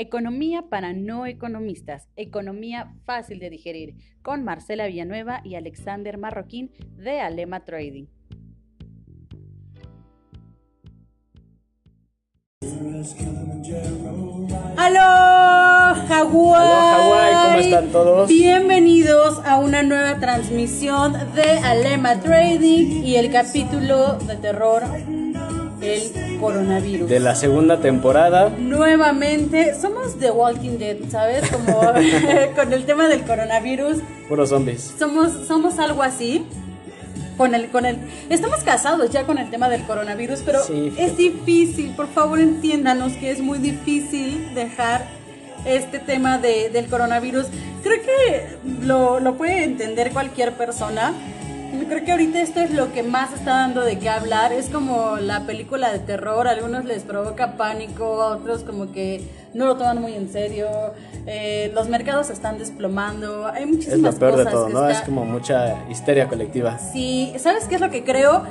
Economía para no economistas, economía fácil de digerir, con Marcela Villanueva y Alexander Marroquín de Alema Trading. ¡Aló, Hawái! ¿cómo están todos? Bienvenidos a una nueva transmisión de Alema Trading y el capítulo de terror el coronavirus. De la segunda temporada. Nuevamente, somos The Walking Dead, ¿sabes? Como con el tema del coronavirus. Puros zombies. Somos, somos algo así. Con el, con el, estamos casados ya con el tema del coronavirus, pero es difícil, por favor entiéndanos que es muy difícil dejar este tema de, del coronavirus. Creo que lo, lo puede entender cualquier persona, creo que ahorita esto es lo que más está dando de qué hablar. Es como la película de terror, a algunos les provoca pánico, a otros como que no lo toman muy en serio. Eh, los mercados se están desplomando. Hay muchísimas es lo peor de todo, ¿no? Es como mucha histeria colectiva. Sí, ¿sabes qué es lo que creo?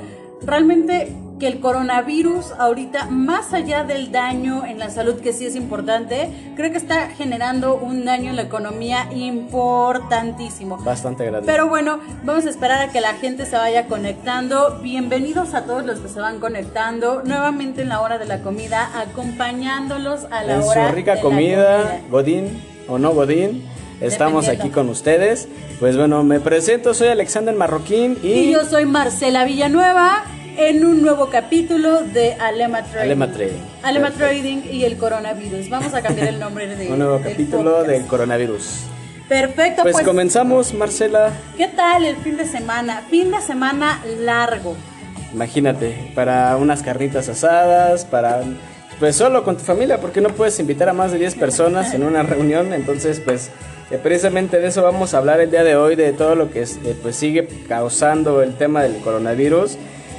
Realmente que el coronavirus ahorita, más allá del daño en la salud, que sí es importante, creo que está generando un daño en la economía importantísimo. Bastante grande. Pero bueno, vamos a esperar a que la gente se vaya conectando. Bienvenidos a todos los que se van conectando. Nuevamente en la hora de la comida, acompañándolos a la hora en su rica comida, Godín o no Godín. Estamos aquí con ustedes. Pues bueno, me presento, soy Alexander Marroquín y... y yo soy Marcela Villanueva en un nuevo capítulo de Alema Trading. Alema Trading. Alema Trading y el coronavirus. Vamos a cambiar el nombre de Un nuevo capítulo del coronavirus. Perfecto. Pues, pues, comenzamos, Marcela. ¿Qué tal el fin de semana? Fin de semana largo. Imagínate, para unas carnitas asadas, para pues solo con tu familia, porque no puedes invitar a más de 10 personas en una reunión, entonces pues eh, precisamente de eso vamos a hablar el día de hoy, de todo lo que eh, pues sigue causando el tema del coronavirus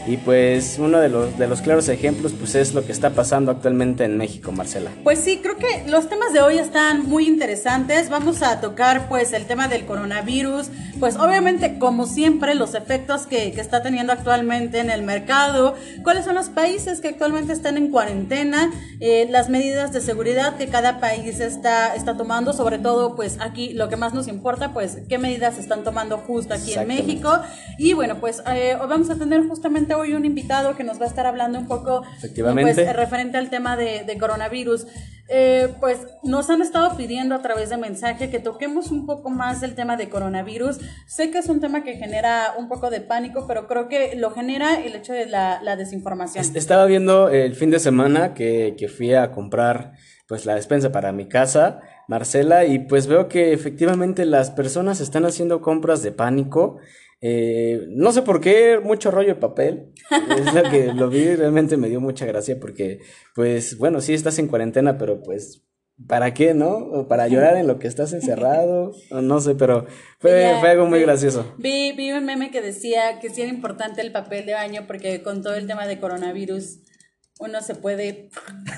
y pues uno de los, de los claros ejemplos pues es lo que está pasando actualmente en México, Marcela. Pues sí, creo que los temas de hoy están muy interesantes. Vamos a tocar pues el tema del coronavirus, pues obviamente como siempre los efectos que, que está teniendo actualmente en el mercado, cuáles son los países que actualmente están en cuarentena, eh, las medidas de seguridad que cada país está, está tomando, sobre todo pues aquí lo que más nos importa pues qué medidas están tomando justo aquí en México. Y bueno pues eh, vamos a tener justamente hoy un invitado que nos va a estar hablando un poco Efectivamente. Pues, referente al tema de, coronavirus. Eh, pues nos han estado pidiendo a través de mensaje que toquemos un poco más del tema de coronavirus. Sé que es un tema que genera un poco de pánico, pero creo que lo genera el hecho de la, desinformación. Estaba viendo el fin de semana que, que fui a comprar pues la despensa para mi casa, Marcela, y pues veo que efectivamente las personas están haciendo compras de pánico eh, no sé por qué, mucho rollo de papel. Es lo que lo vi, realmente me dio mucha gracia porque, pues, bueno, sí estás en cuarentena, pero pues, ¿para qué, no? O para llorar en lo que estás encerrado, no sé, pero fue, fue algo muy gracioso. Vi, vi un meme que decía que sí era importante el papel de baño porque con todo el tema de coronavirus uno se puede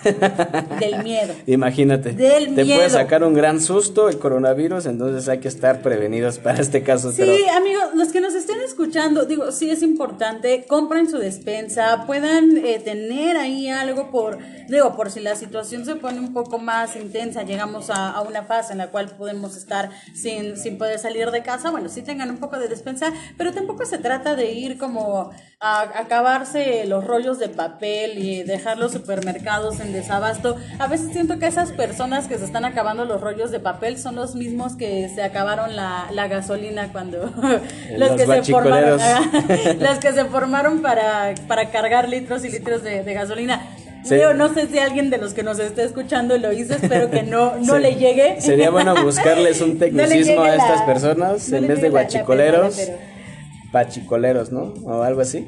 del miedo. Imagínate. Del te puede sacar un gran susto el coronavirus, entonces hay que estar prevenidos para este caso. Sí, amigos, los que nos estén escuchando, digo, sí es importante, compren su despensa, puedan eh, tener ahí algo por, digo, por si la situación se pone un poco más intensa, llegamos a, a una fase en la cual podemos estar sin, sin poder salir de casa, bueno, sí tengan un poco de despensa, pero tampoco se trata de ir como a, acabarse los rollos de papel y dejar los supermercados en desabasto. A veces siento que esas personas que se están acabando los rollos de papel son los mismos que se acabaron la, la gasolina cuando los, que se formaron, los que se formaron para, para cargar litros y litros de, gasolina. Yo no sé si alguien de los que nos esté escuchando lo hizo, espero que no, no le llegue. Sería bueno buscarles un tecnicismo a estas personas en vez de guachicoleros pachicoleros, ¿no? O algo así.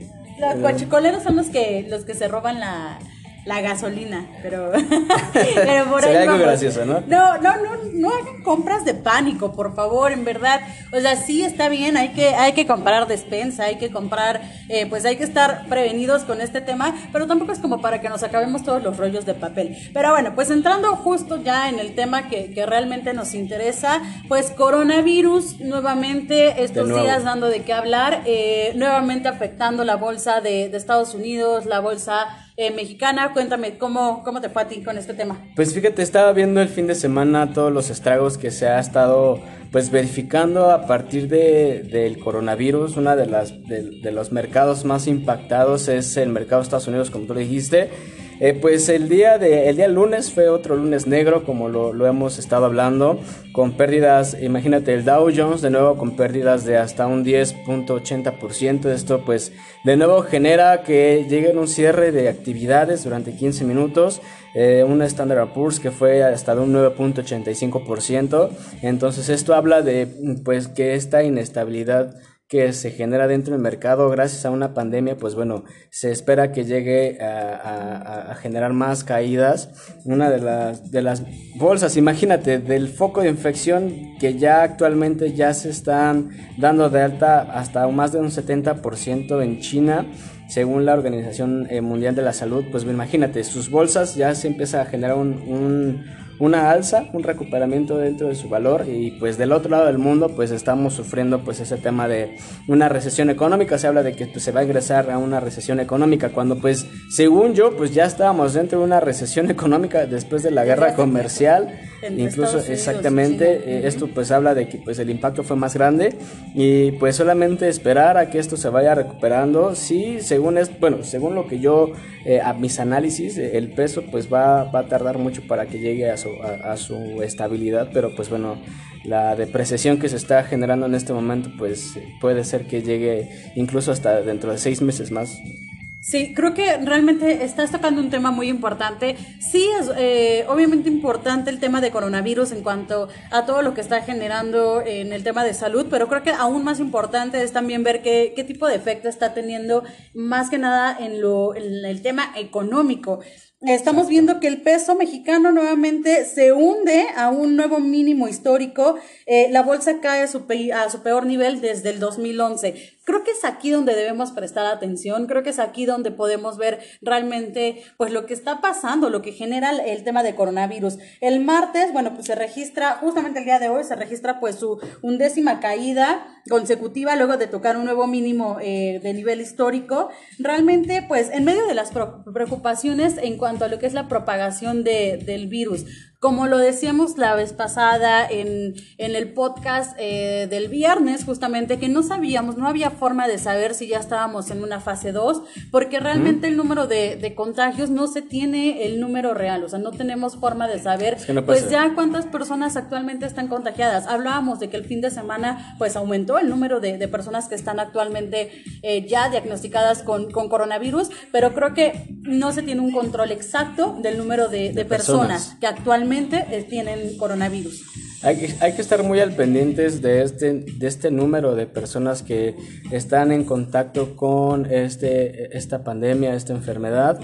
Los pachicoleros son los que, los que se roban la, la gasolina, pero, pero por ahí algo gracioso, ¿no? No, no, no, no hagan compras de pánico, por favor, en verdad. O sea, sí está bien, hay que, hay que comprar despensa, hay que comprar, eh, pues hay que estar prevenidos con este tema, pero tampoco es como para que nos acabemos todos los rollos de papel. Pero bueno, pues entrando justo ya en el tema que, que realmente nos interesa, pues coronavirus nuevamente estos días dando de qué hablar, eh, nuevamente afectando la bolsa de, de Estados Unidos, la bolsa eh, mexicana. Cuéntame, ¿cómo, ¿cómo te fue a ti con este tema? Pues fíjate, estaba viendo el fin de semana todos los estragos que se ha estado pues verificando a partir de, del coronavirus. Una de las de, de los mercados más impactados es el mercado de Estados Unidos, como tú dijiste. Eh, pues el día, de, el día lunes fue otro lunes negro, como lo, lo, hemos estado hablando, con pérdidas, imagínate el Dow Jones de nuevo con pérdidas de hasta un 10.80%. Esto pues de nuevo genera que lleguen un cierre de actividades durante 15 minutos. Eh, un Standard Poor's que fue hasta de un 9.85%. Entonces esto habla de pues que esta inestabilidad que se genera dentro del mercado gracias a una pandemia, pues bueno, se espera que llegue a, generar más caídas. Una de las, de las bolsas, imagínate, del foco de infección que ya actualmente ya se están dando de alta hasta más de un 70% en China según la Organización Mundial de la Salud, pues imagínate, sus bolsas ya se empieza a generar un, una alza, un recuperamiento dentro de su valor y pues del otro lado del mundo pues estamos sufriendo pues ese tema de una recesión económica, se habla de que pues, se va a ingresar a una recesión económica cuando pues según yo pues ya estábamos dentro de una recesión económica después de la guerra comercial, incluso exactamente eh, esto pues habla de que pues el impacto fue más grande y pues solamente esperar a que esto se vaya recuperando, sí, según es, bueno, según lo que yo eh, a mis análisis, el peso pues va, va a tardar mucho para que llegue a su, a, a, su estabilidad, pero pues bueno, la depreciación que se está generando en este momento pues puede ser que llegue incluso hasta dentro de seis meses más. Sí, creo que realmente estás tocando un tema muy importante. Sí, es eh, obviamente importante el tema de coronavirus en cuanto a todo lo que está generando en el tema de salud, pero creo que aún más importante es también ver qué, qué tipo de efecto está teniendo más que nada en, lo, en el tema económico. Estamos viendo que el peso mexicano nuevamente se hunde a un nuevo mínimo histórico. Eh, la bolsa cae a su, a su peor nivel desde el 2011. Creo que es aquí donde debemos prestar atención, creo que es aquí donde podemos ver realmente pues lo que está pasando, lo que genera el tema de coronavirus. El martes, bueno, pues se registra, justamente el día de hoy se registra pues su undécima caída consecutiva luego de tocar un nuevo mínimo eh, de nivel histórico. Realmente pues en medio de las preocupaciones en cuanto a lo que es la propagación de, del virus, como lo decíamos la vez pasada en, en el podcast eh, del viernes, justamente, que no sabíamos, no había forma de saber si ya estábamos en una fase 2, porque realmente mm. el número de, de, contagios no se tiene el número real, o sea, no tenemos forma de saber, es que no pues ya cuántas personas actualmente están contagiadas. Hablábamos de que el fin de semana, pues aumentó el número de, de personas que están actualmente eh, ya diagnosticadas con, con, coronavirus, pero creo que no se tiene un control exacto del número de, de personas. personas que actualmente tienen coronavirus. Hay que, hay que estar muy al pendientes de este, de este número de personas que están en contacto con este, esta pandemia, esta enfermedad.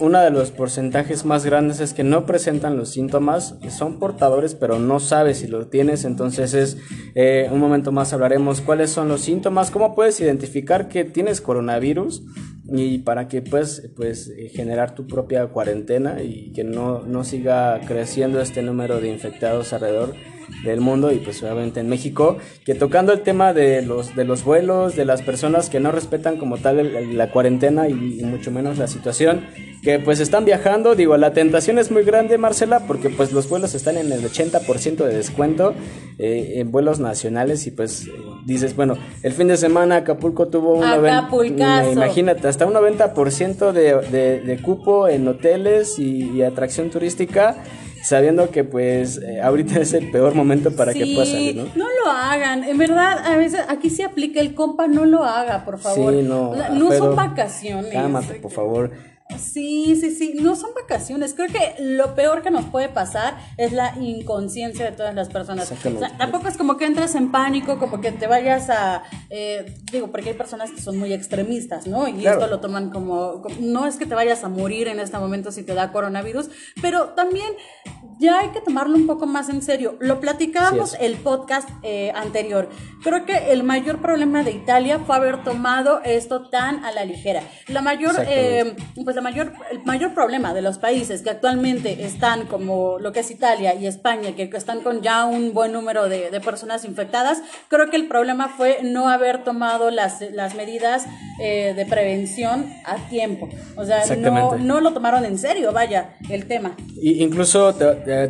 Uno de los porcentajes más grandes es que no presentan los síntomas, son portadores pero no sabes si lo tienes, entonces es eh, un momento más hablaremos cuáles son los síntomas, cómo puedes identificar que tienes coronavirus y para que pues, pues generar tu propia cuarentena y que no, no siga creciendo este número de infectados alrededor del mundo y pues obviamente en México, que tocando el tema de los, de los vuelos, de las personas que no respetan como tal el, el, la cuarentena y, y, mucho menos la situación, que pues están viajando, digo, la tentación es muy grande Marcela porque pues los vuelos están en el 80% de descuento eh, en vuelos nacionales y pues dices, bueno, el fin de semana Acapulco tuvo una venta, imagínate, hasta un 90% de, de, de cupo en hoteles y, y atracción turística sabiendo que pues eh, ahorita es el peor momento para sí, que pueda salir, ¿no? No lo hagan, en verdad, a veces aquí se aplica el compa, no lo haga, por favor. Sí, no, no son vacaciones. Cálmate, por favor. Sí, sí, sí, no son vacaciones. Creo que lo peor que nos puede pasar es la inconsciencia de todas las personas. O sea, tampoco es como que entres en pánico, como que te vayas a... Eh, digo, porque hay personas que son muy extremistas, ¿no? Y claro. esto lo toman como, como... No es que te vayas a morir en este momento si te da coronavirus, pero también ya hay que tomarlo un poco más en serio. Lo platicábamos sí, el podcast eh, anterior. Creo que el mayor problema de Italia fue haber tomado esto tan a la ligera. La mayor... Eh, pues la mayor, el mayor problema de los países que actualmente están como lo que es Italia y España, que están con ya un buen número de, de personas infectadas, creo que el problema fue no haber tomado las, las medidas eh, de prevención a tiempo. O sea, no, no, lo tomaron en serio, vaya, el tema. Y incluso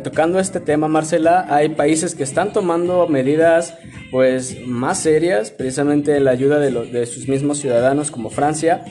tocando este tema, Marcela, hay países que están tomando medidas pues más serias, precisamente la ayuda de, de sus mismos ciudadanos como Francia,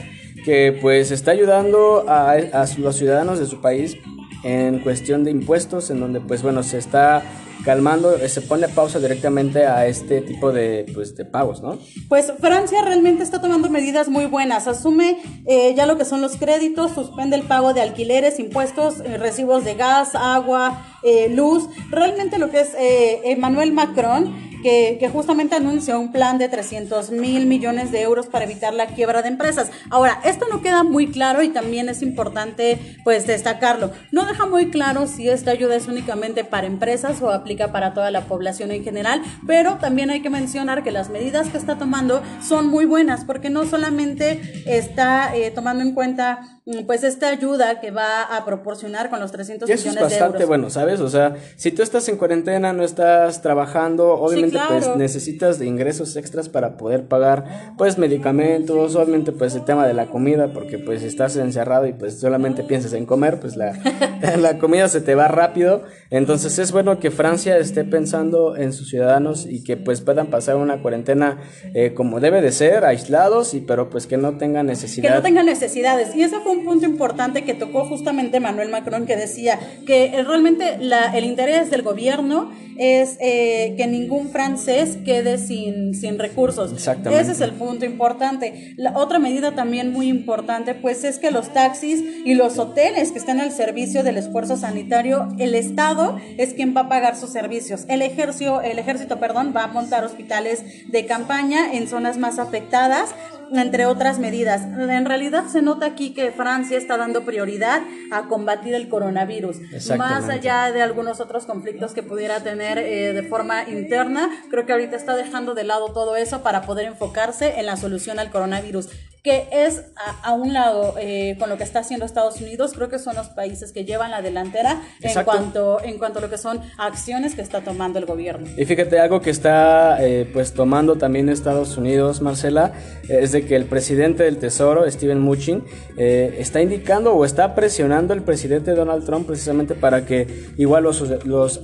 que pues está ayudando a, a los ciudadanos de su país en cuestión de impuestos, en donde pues bueno, se está calmando, eh, se pone pausa directamente a este tipo de, pues, de pagos, ¿no? Pues Francia realmente está tomando medidas muy buenas, asume eh, ya lo que son los créditos, suspende el pago de alquileres, impuestos, eh, recibos de gas, agua, luz, realmente lo que es Emmanuel Macron que, justamente anunció un plan de 300 mil millones de euros para evitar la quiebra de empresas. Ahora, esto no queda muy claro y también es importante pues destacarlo. No deja muy claro si esta ayuda es únicamente para empresas o aplica para toda la población en general, pero también hay que mencionar que las medidas que está tomando son muy buenas porque no solamente está eh, tomando en cuenta pues esta ayuda que va a proporcionar con los 300 millones de euros. Eso es bastante bueno, ¿sabes? O sea, si tú estás en cuarentena, no estás trabajando, obviamente pues necesitas de ingresos extras para poder pagar pues medicamentos, obviamente pues el tema de la comida, porque pues estás encerrado y pues solamente piensas en comer, pues la, la comida se te va rápido. Entonces es bueno que Francia esté pensando en sus ciudadanos y que pues puedan pasar una cuarentena eh, como debe de ser, aislados, y pero pues que no tengan necesidad. Que no tengan necesidades. Y eso fue un punto importante que tocó justamente Manuel Macron, que decía que realmente la, el interés del gobierno es eh, que ningún francés quede sin, sin recursos. Exactamente. Ese es el punto importante. La otra medida también muy importante, pues es que los taxis y los hoteles que están al servicio del esfuerzo sanitario, el Estado es quien va a pagar sus servicios. El ejército, el ejército, perdón, va a montar hospitales de campaña en zonas más afectadas entre otras medidas. En realidad se nota aquí que Francia está dando prioridad a combatir el coronavirus, más allá de algunos otros conflictos que pudiera tener eh, de forma interna. Creo que ahorita está dejando de lado todo eso para poder enfocarse en la solución al coronavirus que es a, un lado eh, con lo que está haciendo Estados Unidos, creo que son los países que llevan la delantera en cuanto, en cuanto a lo que son acciones que está tomando el gobierno. Y fíjate, algo que está eh, pues tomando también Estados Unidos, Marcela, es de que el presidente del Tesoro, Steven Mnuchin, eh, está indicando o está presionando al presidente Donald Trump precisamente para que igual los, los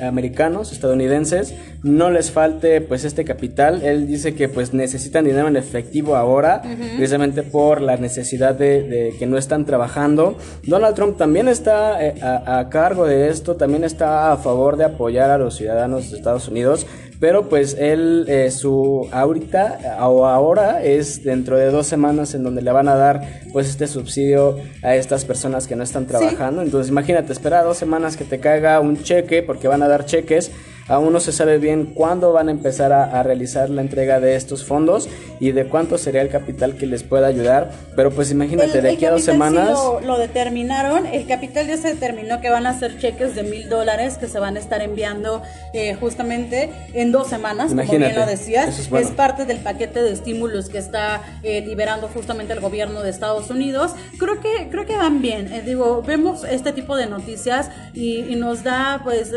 americanos, estadounidenses, no les falte pues este capital. Él dice que pues necesitan dinero en efectivo ahora precisamente por la necesidad de, que no están trabajando. Donald Trump también está eh, a, cargo de esto, también está a favor de apoyar a los ciudadanos de Estados Unidos, pero pues él, eh, su ahorita o ahora es dentro de dos semanas en donde le van a dar pues este subsidio a estas personas que no están trabajando. Entonces imagínate, espera dos semanas que te caiga un cheque porque van a dar cheques Aún no se sabe bien cuándo van a empezar a, realizar la entrega de estos fondos y de cuánto sería el capital que les pueda ayudar. Pero pues imagínate, de aquí a dos semanas... Sí lo, determinaron, el capital ya se determinó que van a ser cheques de mil dólares que se van a estar enviando eh, justamente en dos semanas, como bien lo decías. Es, parte del paquete de estímulos que está eh, liberando justamente el gobierno de Estados Unidos. Creo que, creo que van bien. Eh, digo, vemos este tipo de noticias y, y nos da pues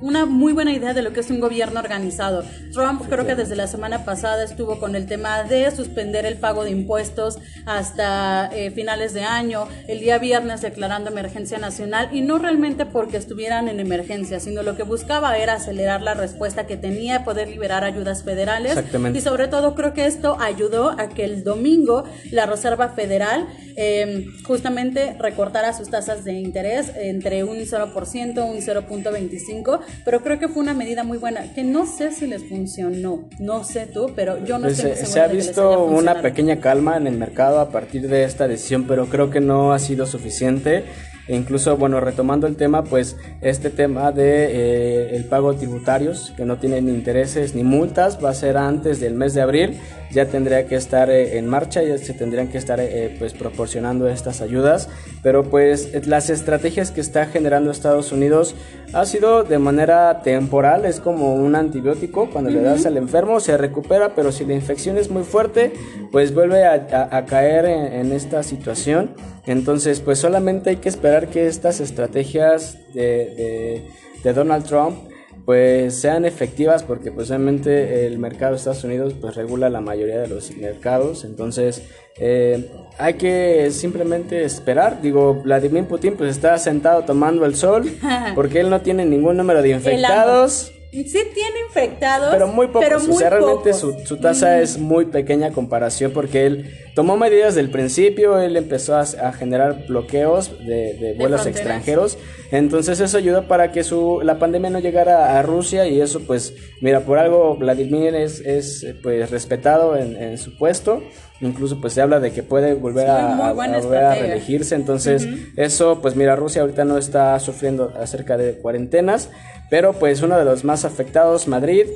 una muy buena idea de lo que es un gobierno organizado. Trump creo que desde la semana pasada estuvo con el tema de suspender el pago de impuestos hasta eh, finales de año, el día viernes declarando emergencia nacional y no realmente porque estuvieran en emergencia, sino lo que buscaba era acelerar la respuesta que tenía, poder liberar ayudas federales. Y sobre todo creo que esto ayudó a que el domingo la Reserva Federal eh, justamente recortara sus tasas de interés entre un 0%, un 0.25, pero creo que fue una medida muy buena, que no sé si les funcionó, no sé tú, pero yo no sé pues, Se ha visto una pequeña calma en el mercado a partir de esta decisión, pero creo que no ha sido suficiente. E incluso, bueno, retomando el tema, pues este tema de eh, el pago de tributarios, que no tienen ni intereses ni multas, va a ser antes del mes de abril, ya tendría que estar eh, en marcha, ya se tendrían que estar eh, pues proporcionando estas ayudas, pero pues las estrategias que está generando Estados Unidos ha sido de manera temporal, es como un antibiótico, cuando le das al enfermo se recupera, pero si la infección es muy fuerte, pues vuelve a, caer en esta situación. Entonces, pues solamente hay que esperar que estas estrategias de, de, Donald Trump pues sean efectivas porque pues obviamente el mercado de Estados Unidos pues regula la mayoría de los mercados. Entonces eh, hay que simplemente esperar. Digo Vladimir Putin pues está sentado tomando el sol porque él no tiene ningún número de infectados Sí tiene infectados. Pero muy pocos. o sea, realmente su, su, tasa es muy pequeña comparación porque él tomó medidas del principio, él empezó a, generar bloqueos de, de vuelos extranjeros. Entonces eso ayudó para que su, la pandemia no llegara a Rusia y eso pues, mira, por algo Vladimir es, es pues respetado en, en su puesto incluso pues se habla de que puede volver a, a, volver a reelegirse, entonces eso pues mira, Rusia ahorita no está sufriendo acerca de cuarentenas, pero pues uno de los más afectados, Madrid,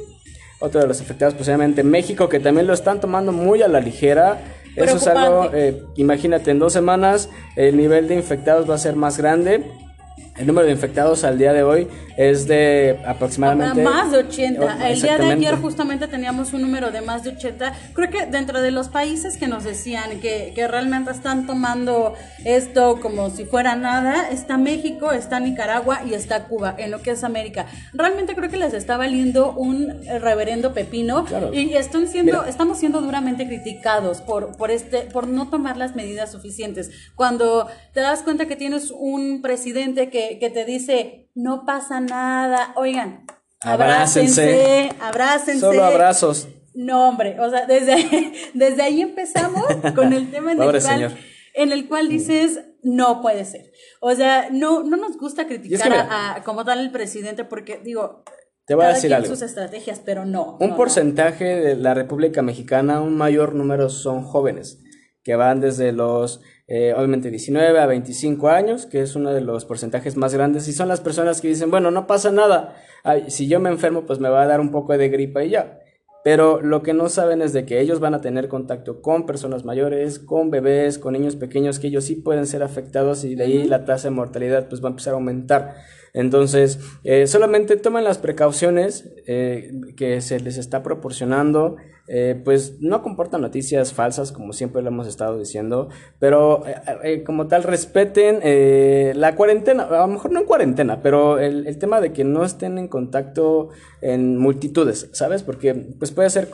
otro de los afectados posiblemente México, que también lo están tomando muy a la ligera. Eso es algo, eh, imagínate, en dos semanas el nivel de infectados va a ser más grande el número de infectados al día de hoy es de aproximadamente... Más de 80. El día de ayer justamente teníamos un número de más de 80. Creo que dentro de los países que nos decían que, que realmente están tomando esto como si fuera nada, está México, está Nicaragua y está Cuba, en lo que es América. Realmente creo que les está valiendo un reverendo pepino y están siendo, estamos siendo duramente criticados por, por, este, por no tomar las medidas suficientes. Cuando te das cuenta que tienes un presidente que que, te dice, no pasa nada, oigan, abrácense, abrácense. Solo abrazos. No, hombre, o sea, desde, desde ahí empezamos con el tema en el, cual, en el cual dices, no puede ser. O sea, no, no nos gusta criticar a, como tal el presidente porque, digo, te voy a decir algo. sus estrategias, pero no. Un porcentaje de la República Mexicana, un mayor número son jóvenes, que van desde los eh, obviamente 19 a 25 años, que es uno de los porcentajes más grandes, y son las personas que dicen, bueno, no pasa nada, si yo me enfermo, pues me va a dar un poco de gripa y ya. Pero lo que no saben es de que ellos van a tener contacto con personas mayores, con bebés, con niños pequeños, que ellos sí pueden ser afectados y de ahí la tasa de mortalidad pues va a empezar a aumentar. Entonces, eh, solamente tomen las precauciones eh, que se les está proporcionando. Eh, pues no comportan noticias falsas, como siempre lo hemos estado diciendo, pero como tal respeten la cuarentena, a lo mejor no en cuarentena, pero el, el, tema de que no estén en contacto en multitudes, ¿sabes? Porque pues puede ser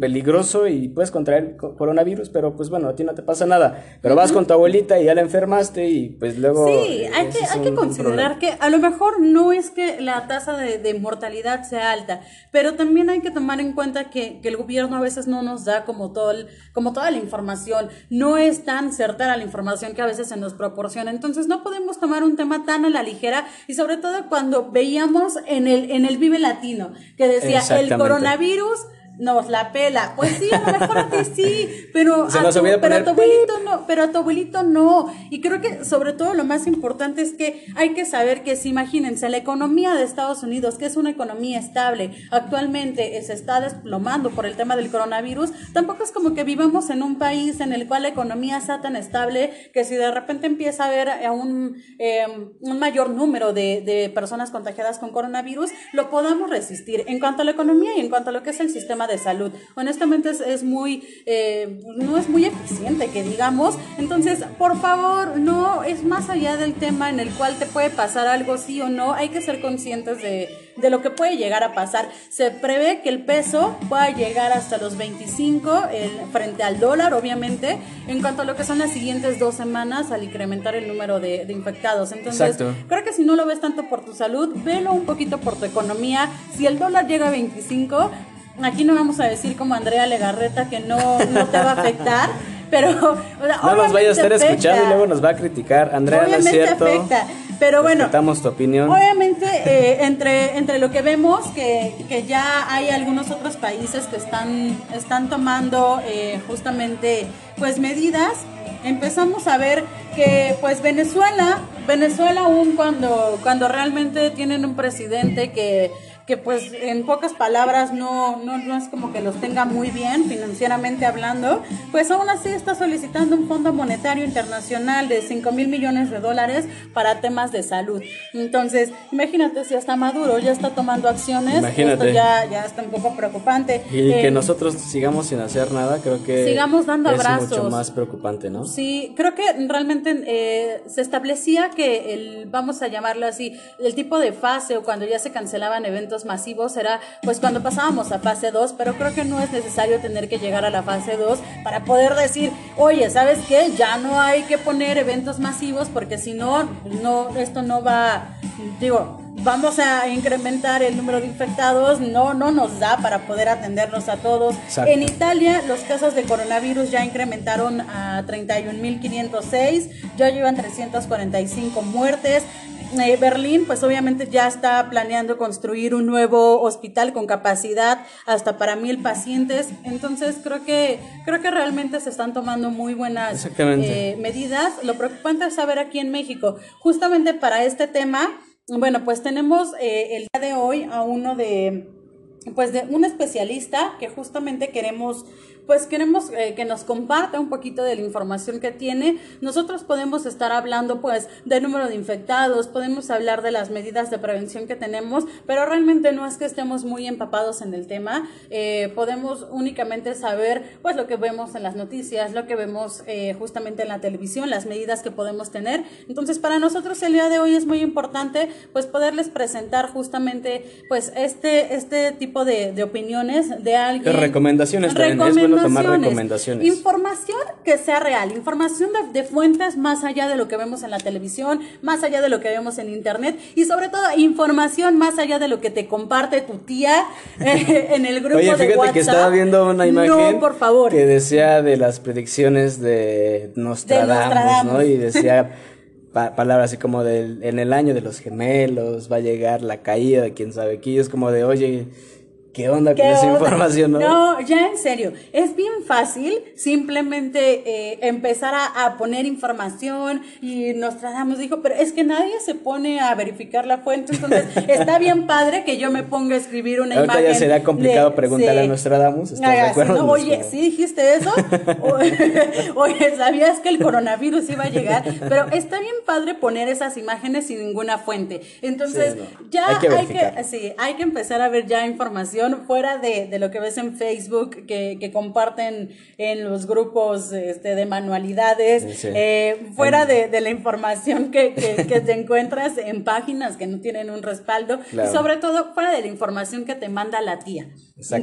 peligroso y puedes contraer coronavirus, pero pues bueno, a ti no te pasa nada. Pero vas con tu abuelita y ya la enfermaste y pues luego... Sí, hay que, hay que considerar que a lo mejor no es que la tasa de, de, mortalidad sea alta, pero también hay que tomar en cuenta que, que, el gobierno a veces no nos da como, todo el, como toda la información, no es tan certera la información que a veces se nos proporciona. Entonces no podemos tomar un tema tan a la ligera y sobre todo cuando veíamos en el, en el Vive Latino que decía el coronavirus nos la pela. Pues sí, a lo mejor a ti sí, pero, a tu, pero a tu abuelito no, pero a tu abuelito no. Y creo que sobre todo lo más importante es que hay que saber que si imagínense, la economía de Estados Unidos, que es una economía estable, actualmente se está desplomando por el tema del coronavirus, tampoco es como que vivamos en un país en el cual la economía sea tan estable que si de repente empieza a haber eh, un, em, un mayor número de, de personas contagiadas con coronavirus, lo podamos resistir. En cuanto a la economía y en cuanto a lo que es el sistema de salud. Honestamente es, muy, eh, no es muy eficiente que digamos. Entonces, por favor, no es más allá del tema en el cual te puede pasar algo sí o no. Hay que ser conscientes de, de lo que puede llegar a pasar. Se prevé que el peso pueda llegar hasta los 25 frente al dólar, obviamente, en cuanto a lo que son las siguientes dos semanas al incrementar el número de, infectados. Entonces, creo que si no lo ves tanto por tu salud, velo un poquito por tu economía. Si el dólar llega a 25, Aquí no vamos a decir como Andrea Legarreta que no, no te va a afectar, pero... no nos vaya a estar escuchando y luego nos va a criticar. Andrea, no es cierto. Afecta. Pero bueno, tu opinión. Obviamente, eh, entre, entre lo que vemos, que, que, ya hay algunos otros países que están, están tomando eh, justamente pues medidas, empezamos a ver que pues Venezuela, Venezuela aún cuando, cuando realmente tienen un presidente que que pues en pocas palabras no, no, no es como que los tenga muy bien financieramente hablando, pues aún así está solicitando un Fondo Monetario Internacional de 5 mil millones de dólares para temas de salud. Entonces, imagínate si hasta Maduro ya está tomando acciones, Imagínate. esto ya, ya está un poco preocupante. Y que Eh, nosotros sigamos sin hacer nada, creo que Sigamos dando es abrazos. mucho más preocupante, ¿no? Sí, creo que realmente eh, se establecía que el, vamos a llamarlo así, el tipo de fase o cuando ya se cancelaban eventos masivos era pues cuando pasábamos a fase 2, pero creo que no es necesario tener que llegar a la fase 2 para poder decir, oye, ¿sabes qué? Ya no hay que poner eventos masivos porque si no, no, esto no va, digo, vamos a incrementar el número de infectados, no, no nos da para poder atendernos a todos. Exacto. En Italia, los casos de coronavirus ya incrementaron a 31.506, ya llevan 345 muertes. Eh, Berlín, pues obviamente ya está planeando construir un nuevo hospital con capacidad hasta para mil pacientes. Entonces creo que creo que realmente se están tomando muy buenas eh, medidas. Lo preocupante es saber aquí en México, justamente para este tema, bueno, pues tenemos eh, el día de hoy a uno de pues de un especialista que justamente queremos pues queremos eh, que nos comparta un poquito de la información que tiene. Nosotros podemos estar hablando pues del número de infectados, podemos hablar de las medidas de prevención que tenemos, pero realmente no es que estemos muy empapados en el tema. Eh, podemos únicamente saber pues lo que vemos en las noticias, lo que vemos eh, justamente en la televisión, las medidas que podemos tener. Entonces para nosotros el día de hoy es muy importante pues poderles presentar justamente pues este, este tipo de, de opiniones de alguien. Recomendaciones también, es bueno tomar recomendaciones. Información que sea real, información de, de fuentes más allá de lo que vemos en la televisión, más allá de lo que vemos en internet y sobre todo información más allá de lo que te comparte tu tía eh, en el grupo Oye, de fíjate WhatsApp. que estaba viendo una imagen No, por favor. que decía de las predicciones de Nostradamus, Nostradamus. ¿no? Y decía pa- palabras así como del en el año de los gemelos va a llegar la caída de quién sabe qué, es como de, oye, ¿qué onda con ¿Qué esa información, no? No, ya en serio, es bien fácil simplemente eh, empezar a, a poner información y Nostradamus dijo, pero es que nadie se pone a verificar la fuente, entonces está bien padre que yo me ponga a escribir una Ahorita imagen. ya será complicado de- preguntarle sí. a Nostradamus, ¿estás de acuerdo? ¿no? Oye, ¿sí dijiste eso? Oye, ¿sabías que el coronavirus iba a llegar? Pero está bien padre poner esas imágenes sin ninguna fuente. Entonces, Sí, no. ya Hay que hay que, verificar. sí, hay que empezar a ver ya información fuera de, de lo que ves en Facebook, que, que comparten en los grupos este, de manualidades, Sí, sí. eh, fuera de, de la información que, que, que te encuentras en páginas que no tienen un respaldo, Claro. y sobre todo fuera de la información que te manda la tía.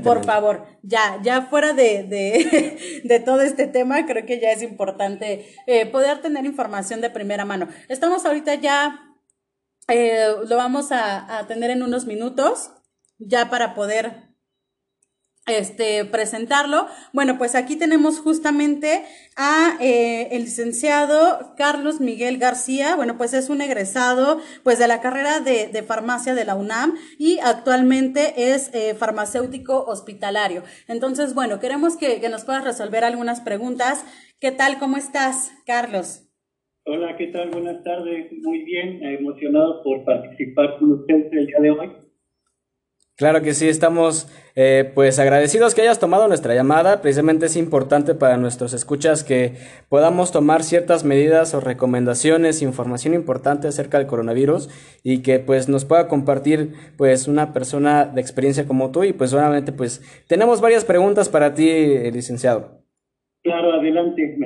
Por favor, ya, ya fuera de, de, de todo este tema, creo que ya es importante eh, poder tener información de primera mano. Estamos ahorita ya, eh, lo vamos a, a tener en unos minutos, ya para poder este, presentarlo. Bueno, pues aquí tenemos justamente a eh, el licenciado Carlos Miguel García. Bueno, pues es un egresado pues de la carrera de, de farmacia de la UNAM y actualmente es eh, farmacéutico hospitalario. Entonces, bueno, queremos que, que nos puedas resolver algunas preguntas. ¿Qué tal? ¿Cómo estás, Carlos? Hola, ¿qué tal? Buenas tardes. Muy bien, emocionado por participar con ustedes el día de hoy. Claro que sí, estamos eh, pues agradecidos que hayas tomado nuestra llamada. Precisamente es importante para nuestros escuchas que podamos tomar ciertas medidas o recomendaciones, información importante acerca del coronavirus y que pues nos pueda compartir pues una persona de experiencia como tú y pues solamente pues tenemos varias preguntas para ti, eh, licenciado. Claro, adelante.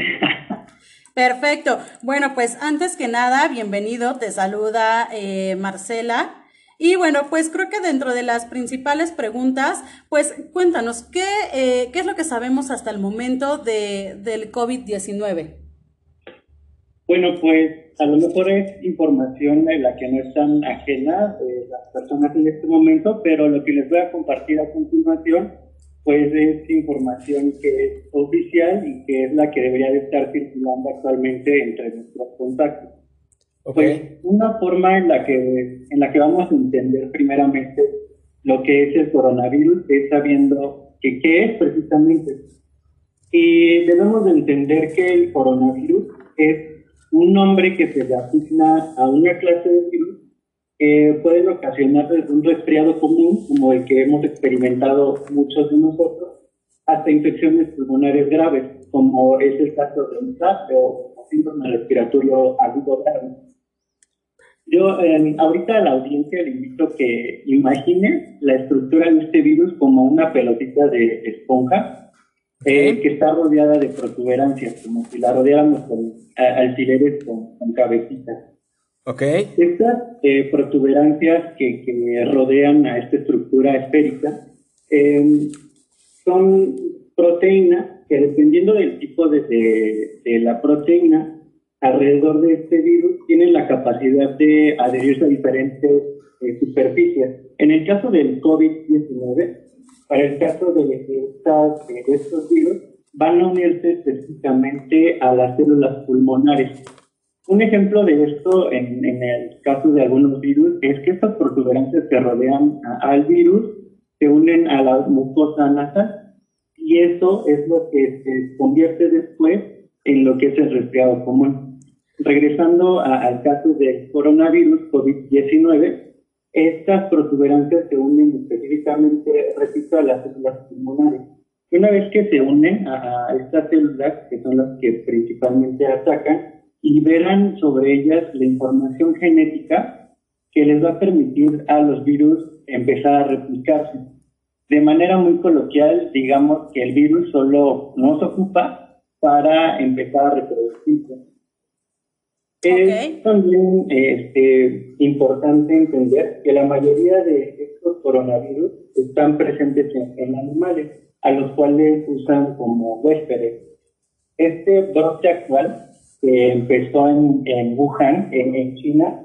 Perfecto. Bueno, pues antes que nada, bienvenido. Te saluda eh, Marcela. Y bueno, pues creo que dentro de las principales preguntas, pues cuéntanos, ¿qué, eh, qué es lo que sabemos hasta el momento de, del COVID-19? Bueno, pues a lo mejor es información de la que no están ajenas las personas en este momento, pero lo que les voy a compartir a continuación, pues es información que es oficial y que es la que debería de estar circulando actualmente entre nuestros contactos. Ok. Pues una forma en la que en la que vamos a entender primeramente lo que es el coronavirus es sabiendo que qué es precisamente. Y debemos de entender que el coronavirus es un nombre que se le asigna a una clase de virus que pueden ocasionar un resfriado común, como el que hemos experimentado muchos de nosotros, hasta infecciones pulmonares graves, como es el caso de un o síndrome respiratorio agudo grave. Yo eh, ahorita a la audiencia le invito que imagine la estructura de este virus como una pelotita de esponja eh, que está rodeada de protuberancias, como si la rodeáramos con alfileres con, con cabecitas. Okay. Estas eh, protuberancias que, que, rodean a esta estructura esférica em, son proteínas que dependiendo del tipo de, de, la proteína alrededor de este virus tienen la capacidad de adherirse a diferentes eh, superficies. En el caso del COVID-19, para el caso de, estas, de estos virus, van a unirse específicamente a las células pulmonares un ejemplo de esto en, el caso de algunos virus es que estas protuberancias que rodean al virus se unen a la mucosa nasal y eso es lo que se convierte después en lo que es el resfriado común. Regresando al caso del coronavirus COVID-19, estas protuberancias se unen específicamente, repito, a las células pulmonares. Una vez que se unen a estas células, que son las que principalmente atacan, liberan sobre ellas la información genética que les va a permitir a los virus empezar a replicarse. De manera muy coloquial, digamos que el virus solo nos ocupa para empezar a reproducirse. Es también este, importante entender que la mayoría de estos coronavirus están presentes en, animales, a los cuales usan como huéspedes. Este brote actual que empezó en, en Wuhan, en, China,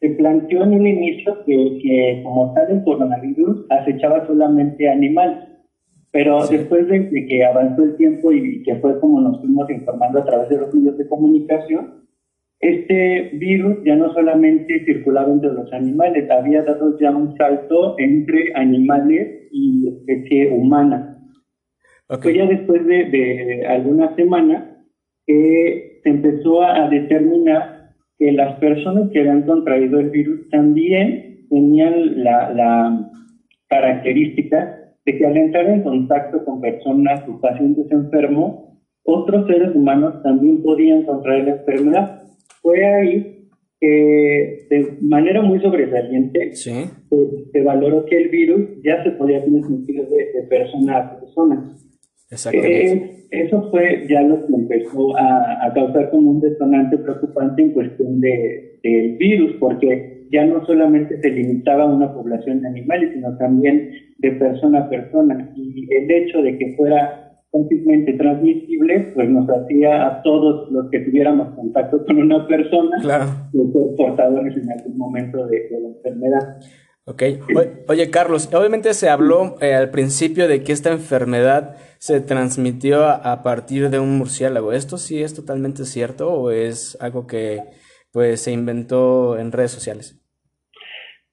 se planteó en un inicio que, que, como tal el coronavirus acechaba solamente animales. Pero después de, que avanzó el tiempo y que fue como nos fuimos informando a través de los medios de comunicación, este virus ya no solamente circulaba entre los animales, había dado ya un salto entre animales y especie humana. Fue ya después de, de algunas semanas que se empezó a determinar que las personas que habían contraído el virus también tenían la, la característica de que al entrar en contacto con personas o pacientes enfermos, otros seres humanos también podían contraer la enfermedad. Fue ahí que de manera muy sobresaliente se, valoró que el virus ya se podía transmitir de, de persona a persona. Exactamente. Eh, eso fue ya lo que empezó a, causar como un detonante preocupante en cuestión de, del virus, porque ya no solamente se limitaba a una población de animales, sino también de persona a persona. Y el hecho de que fuera fácilmente transmisible, pues nos hacía a todos los que tuviéramos contacto con una persona, claro. portadores en algún momento de, la enfermedad. Ok. oye, Carlos, obviamente se habló eh, al principio de que esta enfermedad se transmitió a, partir de un murciélago. ¿Esto sí es totalmente cierto o es algo que pues se inventó en redes sociales?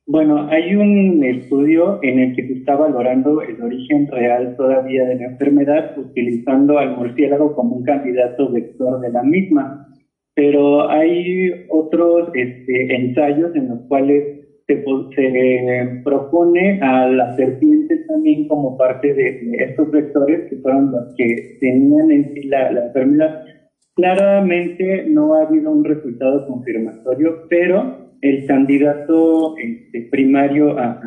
Bueno, hay un estudio en el que se está valorando el origen real todavía de la enfermedad utilizando al murciélago como un candidato vector de la misma. Pero hay otros este, ensayos en los cuales se, propone a las serpientes también como parte de estos vectores que fueron los que tenían en sí la, enfermedad. Claramente no ha habido un resultado confirmatorio, pero el candidato este, primario al,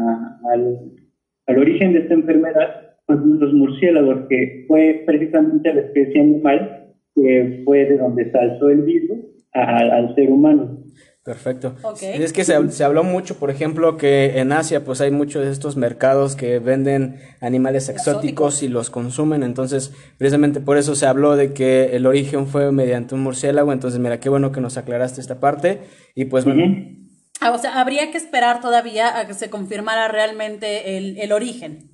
al, origen de esta enfermedad fueron los murciélagos, que fue precisamente la especie animal que fue de donde saltó el virus al ser humano. Perfecto. Es que se, se, habló mucho, por ejemplo, que en Asia pues hay muchos de estos mercados que venden animales exóticos y los consumen, entonces precisamente por eso se habló de que el origen fue mediante un murciélago, entonces mira, qué bueno que nos aclaraste esta parte y pues bueno. O sea, habría que esperar todavía a que se confirmara realmente el, el origen.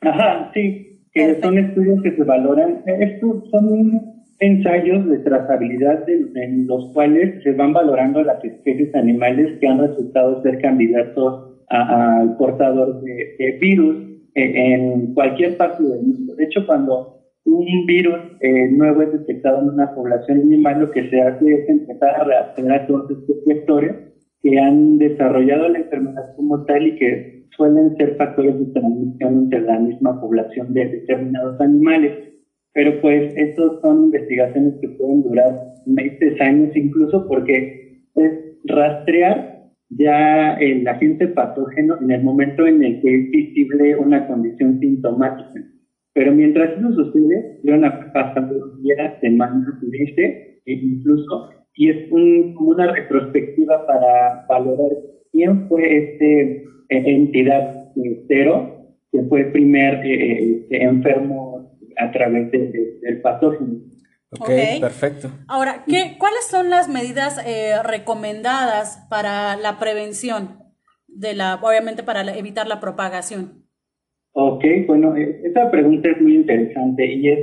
Ajá, sí, que son estudios que se valoran, estos son ensayos de trazabilidad en los cuales se van valorando las especies animales que han resultado ser candidatos al portador de, virus en, cualquier parte del mundo. De hecho, cuando un virus eh, nuevo es detectado en una población animal, lo que se hace es empezar a reaccionar todos estos vectores que han desarrollado la enfermedad como tal y que suelen ser factores de transmisión entre la misma población de determinados animales. Pero pues estos son investigaciones que pueden durar meses, años incluso, porque es rastrear ya el agente patógeno en el momento en el que es visible una condición sintomática. Pero mientras eso sucede, van a pasar días, semanas, meses, e incluso, y es un, como una retrospectiva para valorar quién fue este entidad cero que fue el primer eh, este, enfermo a través del patógeno. ok, perfecto. Ahora, ¿qué, ¿cuáles son las medidas eh, recomendadas para la prevención de la, obviamente para evitar la propagación? Ok, bueno, eh, esa pregunta es muy interesante y es,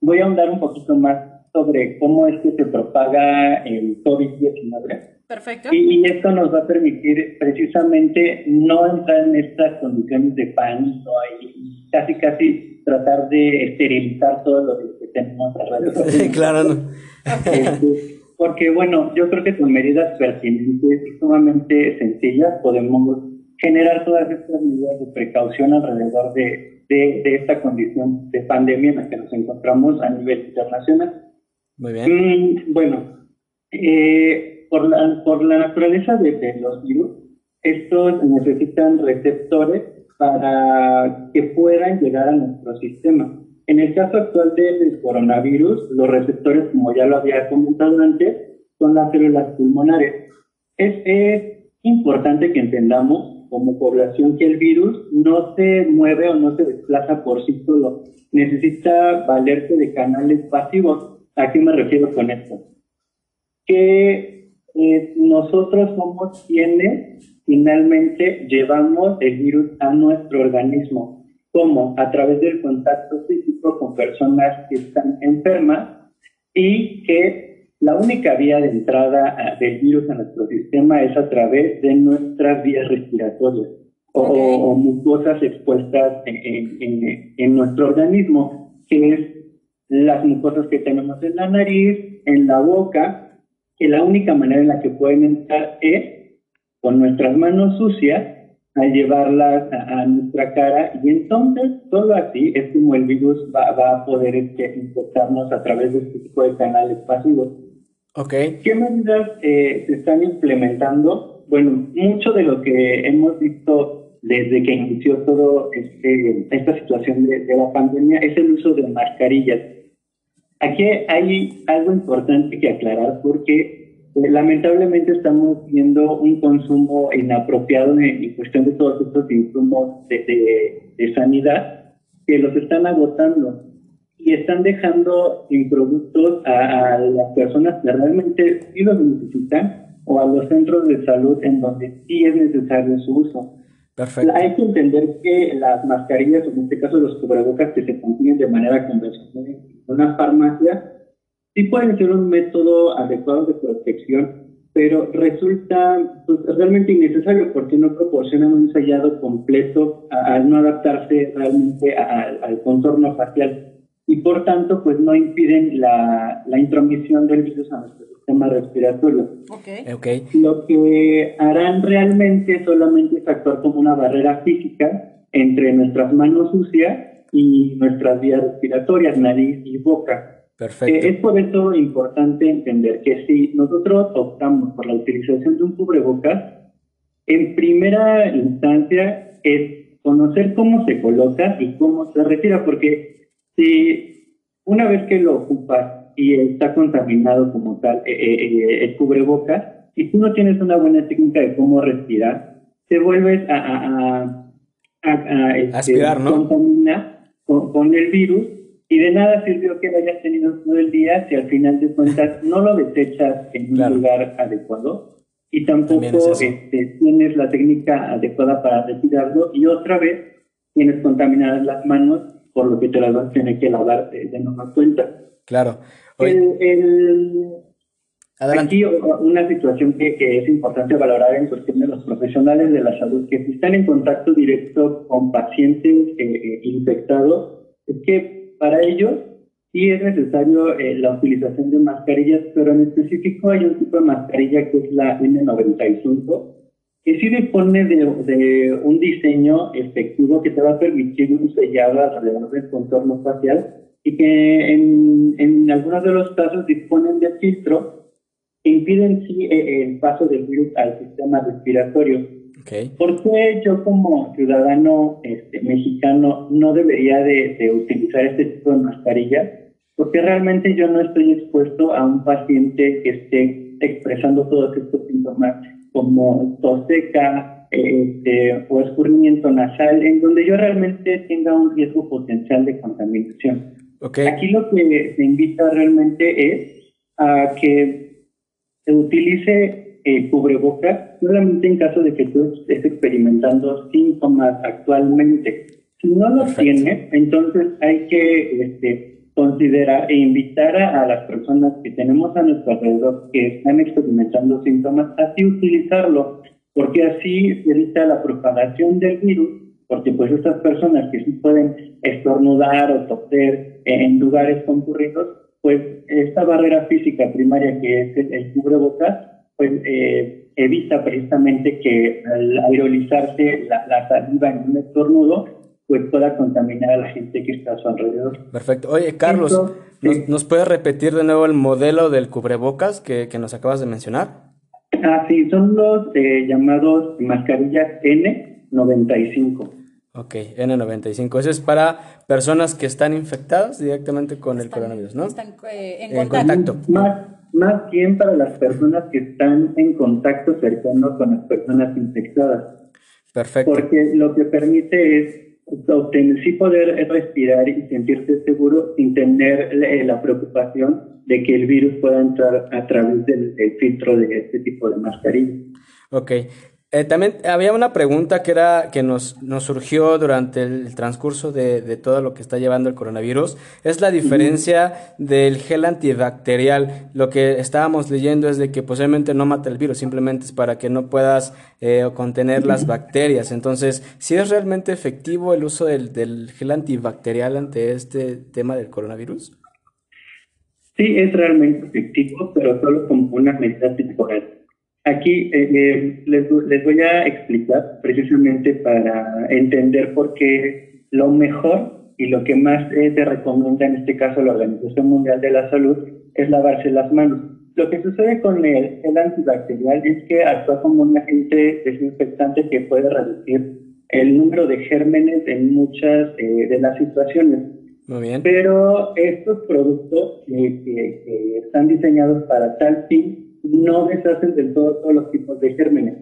voy a ahondar un poquito más sobre cómo es que se propaga el COVID-19 Perfecto. Y, esto nos va a permitir precisamente no entrar en estas condiciones de pánico y casi casi tratar de esterilizar todo lo que tenemos alrededor. Sí, claro. No. Este, porque bueno, yo creo que con medidas pertinentes y sumamente sencillas podemos generar todas estas medidas de precaución alrededor de, de, de esta condición de pandemia en la que nos encontramos a nivel internacional. Muy bien. Mm, bueno, eh, por la, por la naturaleza de, los virus, estos necesitan receptores para que puedan llegar a nuestro sistema. En el caso actual del coronavirus, los receptores, como ya lo había comentado antes, son las células pulmonares. Es, es importante que entendamos como población que el virus no se mueve o no se desplaza por sí solo. Necesita valerse de canales pasivos. ¿A qué me refiero con esto? Que eh, nosotros somos quienes finalmente llevamos el virus a nuestro organismo. ¿Cómo? A través del contacto físico con personas que están enfermas y que la única vía de entrada ah, del virus a nuestro sistema es a través de nuestras vías respiratorias o, mucosas expuestas en, en, en nuestro organismo, que es las mucosas que tenemos en la nariz, en la boca que la única manera en la que pueden entrar es con nuestras manos sucias al llevarlas a, nuestra cara y entonces solo así es como el virus va, a poder este, infectarnos a través de este tipo de canales pasivos. Okay. ¿Qué medidas eh, se están implementando? Bueno, mucho de lo que hemos visto desde que inició todo este, esta situación de, de la pandemia es el uso de mascarillas. Aquí hay algo importante que aclarar porque eh, lamentablemente estamos viendo un consumo inapropiado en, cuestión de todos estos insumos de, sanidad que los están agotando y están dejando sin productos a, las personas que realmente sí los necesitan o a los centros de salud en donde sí es necesario su uso. Hay que entender que las mascarillas, o en este caso los cubrebocas que se consiguen de manera convencional en una farmacia, sí pueden ser un método adecuado de protección, pero resulta pues, realmente innecesario porque no proporcionan un sellado completo al no adaptarse realmente al contorno facial y por tanto pues no impiden la, la intromisión del virus a nuestro sistema respiratorio. Okay. Okay. Lo que harán realmente solamente es actuar como una barrera física entre nuestras manos sucias y nuestras vías respiratorias, nariz y boca. Perfecto. Eh, es por eso importante entender que si nosotros optamos por la utilización de un cubrebocas, en primera instancia es conocer cómo se coloca y cómo se retira, porque si una vez que lo ocupas y está contaminado como tal eh, eh, eh, el cubrebocas, y tú no tienes una buena técnica de cómo respirar, te vuelves a, a, a, este, aspirar, ¿no? contaminar con, el virus y de nada sirvió que lo hayas tenido todo el día si al final de cuentas no lo desechas en un lugar adecuado y tampoco este, tienes la técnica adecuada para retirarlo y otra vez tienes contaminadas las manos por lo que te las vas a tener que lavar de, de cuenta. Claro. El, aquí una situación que, es importante valorar en cuestión de los profesionales de la salud que están en contacto directo con pacientes eh, eh, infectados es que para ellos sí es necesario eh, la utilización de mascarillas, pero en específico hay un tipo de mascarilla que es la N95, que sí dispone de, de un diseño efectivo que te va a permitir un sellado alrededor del contorno facial y que en, en algunos de los casos disponen de filtro que impiden sí eh, el paso del virus al sistema respiratorio. Okay. ¿Por qué yo como ciudadano este, mexicano no debería de, de, utilizar este tipo de mascarilla? Porque realmente yo no estoy expuesto a un paciente que esté expresando todos estos síntomas como tos seca este, o escurrimiento nasal, en donde yo realmente tenga un riesgo potencial de contaminación. Okay. Aquí lo que se invita realmente es a que se utilice el cubrebocas solamente en caso de que tú estés experimentando síntomas actualmente. Si no los tienes, entonces hay que este, considerar e invitar a, a, las personas que tenemos a nuestro alrededor que están experimentando síntomas, así utilizarlo, porque así evita la propagación del virus, porque pues estas personas que sí pueden estornudar o toser en lugares concurridos, pues esta barrera física primaria que es el, el cubrebocas, pues eh, evita precisamente que al aerolizarse la, la saliva en un estornudo, pues pueda contaminar a la gente que está a su alrededor. Perfecto. Oye, Carlos, Esto, ¿nos, sí. ¿nos, puedes repetir de nuevo el modelo del cubrebocas que, que nos acabas de mencionar? Ah, sí, son los eh, llamados mascarillas N95. Ok, N95. Eso es para personas que están infectadas directamente con están, el coronavirus, ¿no? Están eh, en, en contacto. contacto. Más, más bien para las personas que están en contacto cercano con las personas infectadas. Perfecto. Porque lo que permite es obtener, sí poder respirar y sentirse seguro sin tener la preocupación de que el virus pueda entrar a través del, del filtro de este tipo de mascarilla. Ok. Eh, también había una pregunta que era que nos, nos surgió durante el transcurso de, de, todo lo que está llevando el coronavirus. Es la diferencia del gel antibacterial. Lo que estábamos leyendo es de que posiblemente no mata el virus, simplemente es para que no puedas eh, contener las bacterias. Entonces, ¿sí es realmente efectivo el uso del, del gel antibacterial ante este tema del coronavirus? Sí, es realmente efectivo, pero solo como una medida temporal. Aquí eh, eh, les, les, voy a explicar precisamente para entender por qué lo mejor y lo que más eh, te recomienda en este caso la Organización Mundial de la Salud es lavarse las manos. Lo que sucede con el, el antibacterial es que actúa como un agente desinfectante que puede reducir el número de gérmenes en muchas eh, de las situaciones. Muy bien. Pero estos productos que, que están diseñados para tal fin no deshacen del todo todos los tipos de gérmenes.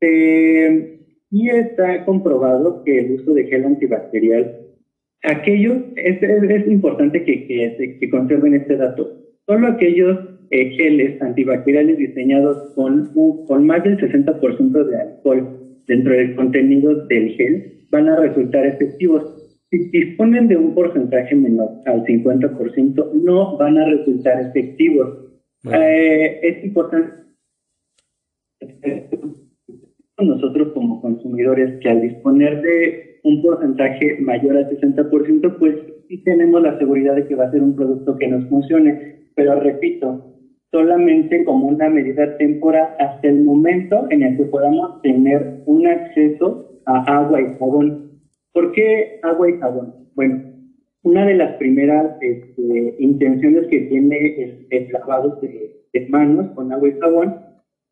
Eh, y está comprobado que el uso de gel antibacterial, aquellos, es, es, importante que, que, que, conserven este dato, solo aquellos eh, geles antibacteriales diseñados con, con más del 60% de alcohol dentro del contenido del gel van a resultar efectivos. Si disponen de un porcentaje menor al 50%, no van a resultar efectivos. Bueno. Eh, es importante nosotros como consumidores que al disponer de un porcentaje mayor al 60%, pues sí tenemos la seguridad de que va a ser un producto que nos funcione. Pero repito, solamente como una medida temporal hasta el momento en el que podamos tener un acceso a agua y jabón. ¿Por qué agua y jabón? Bueno, una de las primeras este, intenciones que tiene el, lavado de, de, manos con agua y jabón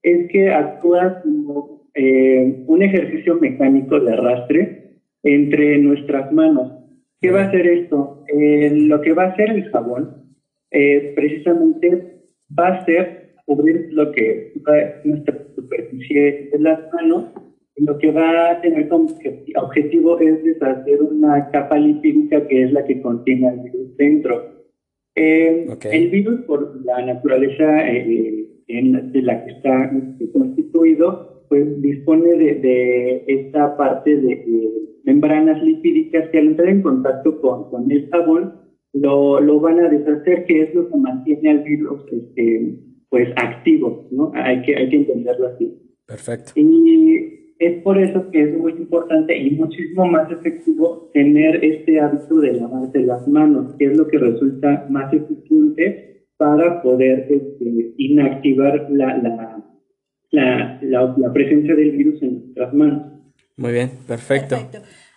es que actúa como eh, un ejercicio mecánico de arrastre entre nuestras manos. ¿Qué va a hacer esto? Eh, lo que va a hacer el jabón eh, precisamente va a ser cubrir lo que es nuestra superficie de las manos lo que va a tener como objetivo es deshacer una capa lipídica que es la que contiene el virus dentro. Eh, okay. El virus, por la naturaleza eh, en, de la que está constituido, pues dispone de, de esta parte de, de, membranas lipídicas que al entrar en contacto con, con el jabón lo, lo, van a deshacer, que es lo que mantiene al virus este, pues activo, ¿no? Hay que, hay que entenderlo así. Perfecto. Y es por eso que es muy importante y muchísimo más efectivo tener este hábito de lavarse las manos, que es lo que resulta más eficiente para poder este, inactivar la, la, la, la, presencia del virus en nuestras manos. Muy bien, perfecto.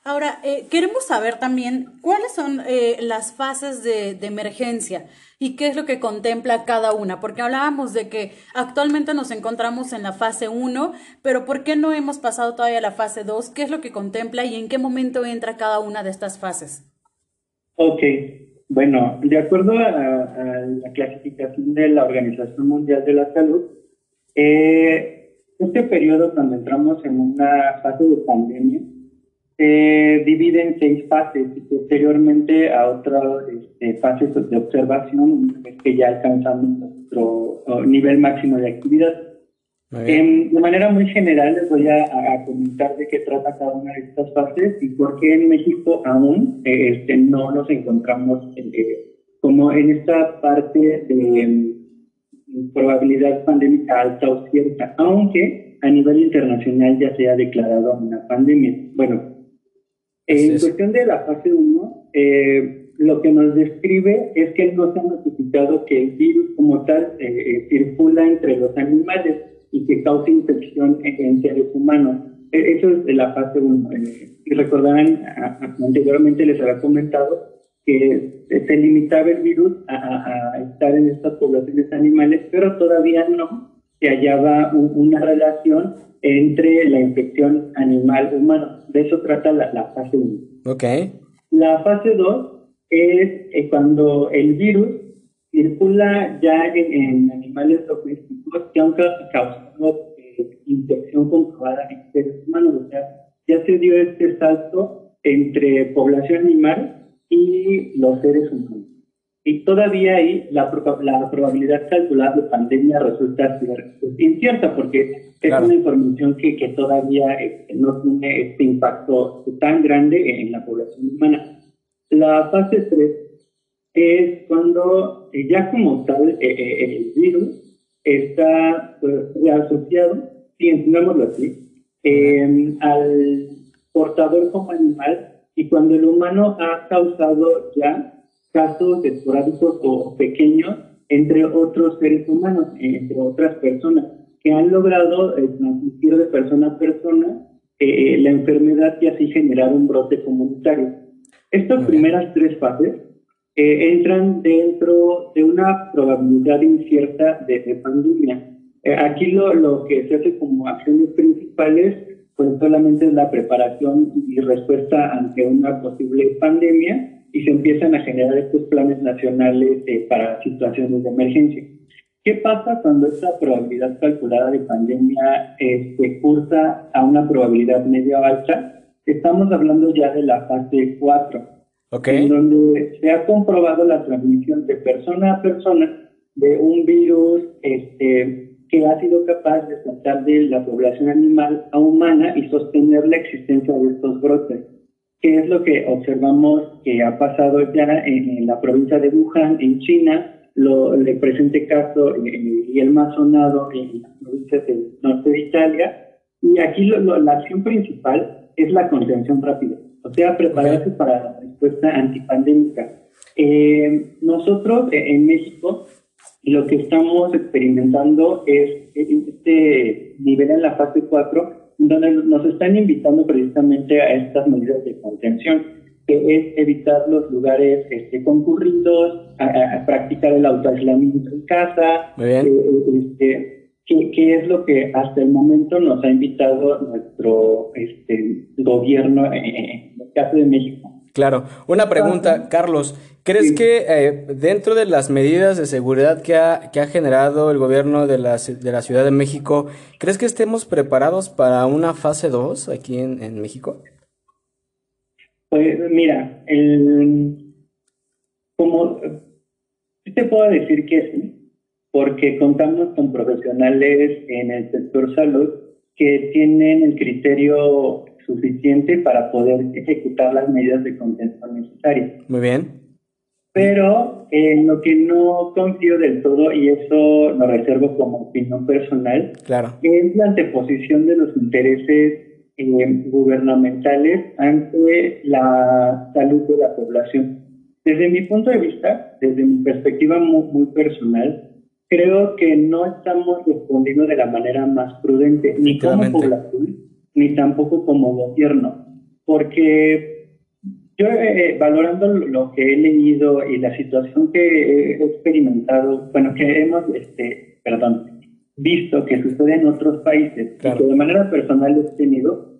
Ahora, eh, queremos saber también cuáles son eh, las fases de, emergencia y qué es lo que contempla cada una, porque hablábamos de que actualmente nos encontramos en la fase 1, pero ¿por qué no hemos pasado todavía a la fase 2? ¿Qué es lo que contempla y en qué momento entra cada una de estas fases? Ok, bueno, de acuerdo a, a la clasificación de la Organización Mundial de la Salud, eh, este periodo cuando entramos en una fase de pandemia, se divide en seis fases y posteriormente a otras este, fases de observación que ya alcanzamos nuestro nivel máximo de actividad. de manera muy general les voy a, comentar de qué trata cada una de estas fases y por qué en México aún este, no nos encontramos eh, como en esta parte de mm, probabilidad pandémica alta o cierta, aunque a nivel internacional ya se ha declarado una pandemia. Bueno, en cuestión de la fase 1, eh, lo que nos describe es que no se ha notificado que el virus como tal eh, eh, circula entre los animales y que causa infección en, seres humanos. E, eso es de la fase 1. y recordarán, anteriormente les había comentado que se limitaba el virus a, estar en estas poblaciones animales, pero todavía no se hallaba una relación entre la infección animal-humano. De eso trata la, fase 1. Ok. La fase 2 es eh, cuando el virus circula ya en, animales domésticos que han causado eh, infección comprobada en seres humanos. O sea, ya se dio este salto entre población animal y los seres humanos. Y todavía ahí la, la probabilidad calculada de pandemia resulta ser incierta porque es una información que, que todavía este, no tiene este impacto tan grande en la población humana. La fase 3 es cuando eh, ya como tal eh, eh, el virus está pues, asociado, si entendámoslo así, al portador como animal y cuando el humano ha causado ya casos esporádicos o pequeños entre otros seres humanos, entre otras personas, que han logrado eh, transmitir de persona a persona eh, la enfermedad y así generar un brote comunitario. Estas primeras tres fases eh, entran dentro de una probabilidad incierta de, pandemia. aquí lo, lo que se hace como acciones principales pues solamente es la preparación y respuesta ante una posible pandemia y se empiezan a generar estos planes nacionales eh, para situaciones de emergencia. ¿Qué pasa cuando esta probabilidad calculada de pandemia eh, se cursa a una probabilidad media alta? Estamos hablando ya de la fase 4, en donde se ha comprobado la transmisión de persona a persona de un virus este, que ha sido capaz de saltar de la población animal a humana y sostener la existencia de estos brotes. ¿Qué es lo que observamos que ha pasado ya en, la provincia de Wuhan, en China? Lo, el presente caso y el más sonado en la provincia del norte de Italia. Y aquí la acción principal es la contención rápida, o sea, prepararse para la respuesta antipandémica. Eh, nosotros eh, en México lo que estamos experimentando es este nivel en la fase 4 donde nos están invitando precisamente a estas medidas de contención, que es evitar los lugares este, concurridos, a, practicar el autoaislamiento en casa, eh, este, que, es lo que hasta el momento nos ha invitado nuestro este, gobierno en el caso de México. Claro. Una pregunta, Carlos. ¿Crees que eh, dentro de las medidas de seguridad que ha, que ha generado el gobierno de la, de la Ciudad de México, ¿crees que estemos preparados para una fase 2 aquí en, en México? Pues mira, el, como te puedo decir que sí, porque contamos con profesionales en el sector salud que tienen el criterio suficiente para poder ejecutar las medidas de contención necesarias. Muy bien. Pero en lo que no confío del todo, y eso lo reservo como opinión personal, claro. es la anteposición de los intereses eh, gubernamentales ante la salud de la población. Desde mi punto de vista, desde mi perspectiva muy, muy personal, creo que no estamos respondiendo de la manera más prudente, ni como población, ni tampoco como gobierno, porque yo eh, valorando lo que he leído y la situación que he experimentado, bueno, que hemos, este, perdón, visto que sucede en otros países y que de manera personal he tenido,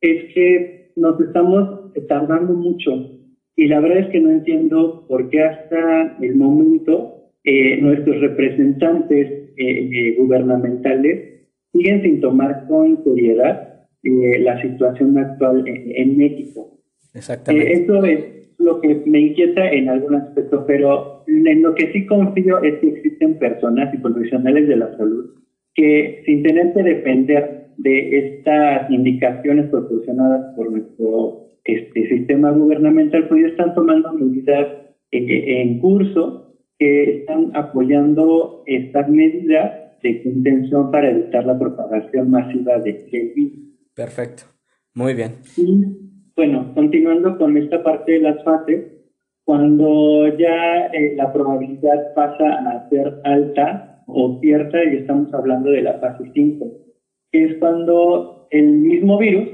es que nos estamos tardando mucho. Y la verdad es que no entiendo por qué hasta el momento eh, nuestros representantes eh, eh, gubernamentales siguen sin tomar con seriedad la situación actual en, México. Exactamente. eso es lo que me inquieta en algún aspecto, pero en lo que sí confío es que existen personas y profesionales de la salud que sin tener que depender de estas indicaciones proporcionadas por nuestro este, sistema gubernamental, pues están tomando medidas en, curso que están apoyando estas medidas de contención para evitar la propagación masiva de virus. Perfecto, muy bien. Bueno, continuando con esta parte de las fases, cuando ya eh, la probabilidad pasa a ser alta o cierta, y estamos hablando de la fase 5, que es cuando el mismo virus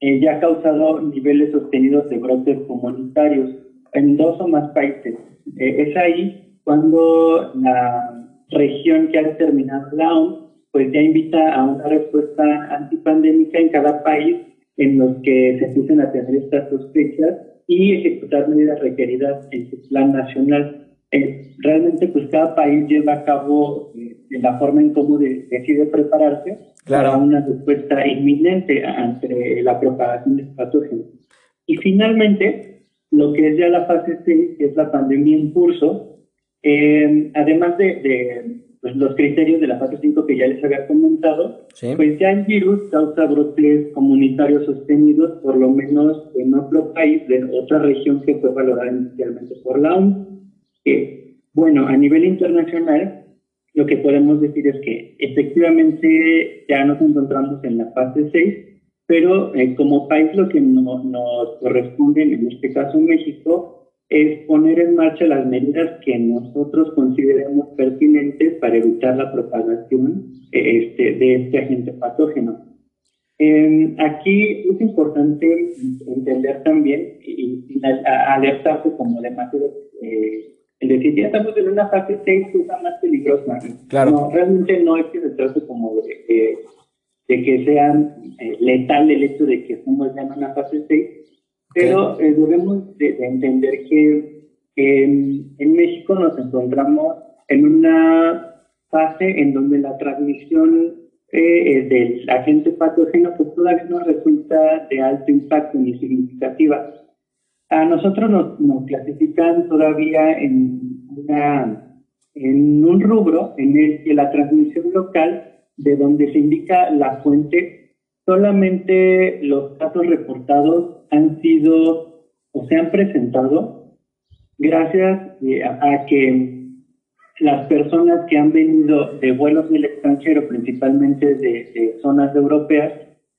eh, ya ha causado niveles sostenidos de brotes comunitarios en dos o más países. Eh, es ahí cuando la región que ha determinado la OMS pues ya invita a una respuesta antipandémica en cada país en los que se empiecen a tener estas sospechas y ejecutar medidas requeridas en su plan nacional. Eh, realmente, pues cada país lleva a cabo eh, la forma en cómo decide prepararse para una respuesta inminente ante la propagación de patógenos. Y finalmente, lo que es ya la fase 6, que es la pandemia en curso, eh, además de pues, los criterios de la fase 5 que ya les había comentado, pues ya el virus causa brotes comunitarios sostenidos, por lo menos en otro país de otra región que fue valorada inicialmente por la OMS. Que, bueno, a nivel internacional, lo que podemos decir es que efectivamente ya nos encontramos en la fase 6, pero eh, como país lo que nos corresponde, en este caso México, es poner en marcha las medidas que nosotros consideremos pertinentes para evitar la propagación este, de este agente patógeno. Em, aquí es importante entender también y, alertarse como demasiado, eh, es decir, ya estamos en una fase 6 que es la más peligrosa. Claro. No, realmente no es que se trate como de, de que sea eh, letal el hecho de que estamos ya en una fase 6, pero eh, debemos de, entender que en México nos encontramos en una fase en donde la transmisión eh, del agente patógeno pues, todavía no resulta de alto impacto ni significativa. A nosotros nos, nos clasifican todavía en, una, en un rubro en el que la transmisión local, de donde se indica la fuente, solamente los casos reportados han sido o se han presentado gracias eh, a, que las personas que han venido de vuelos del extranjero, principalmente de, zonas europeas,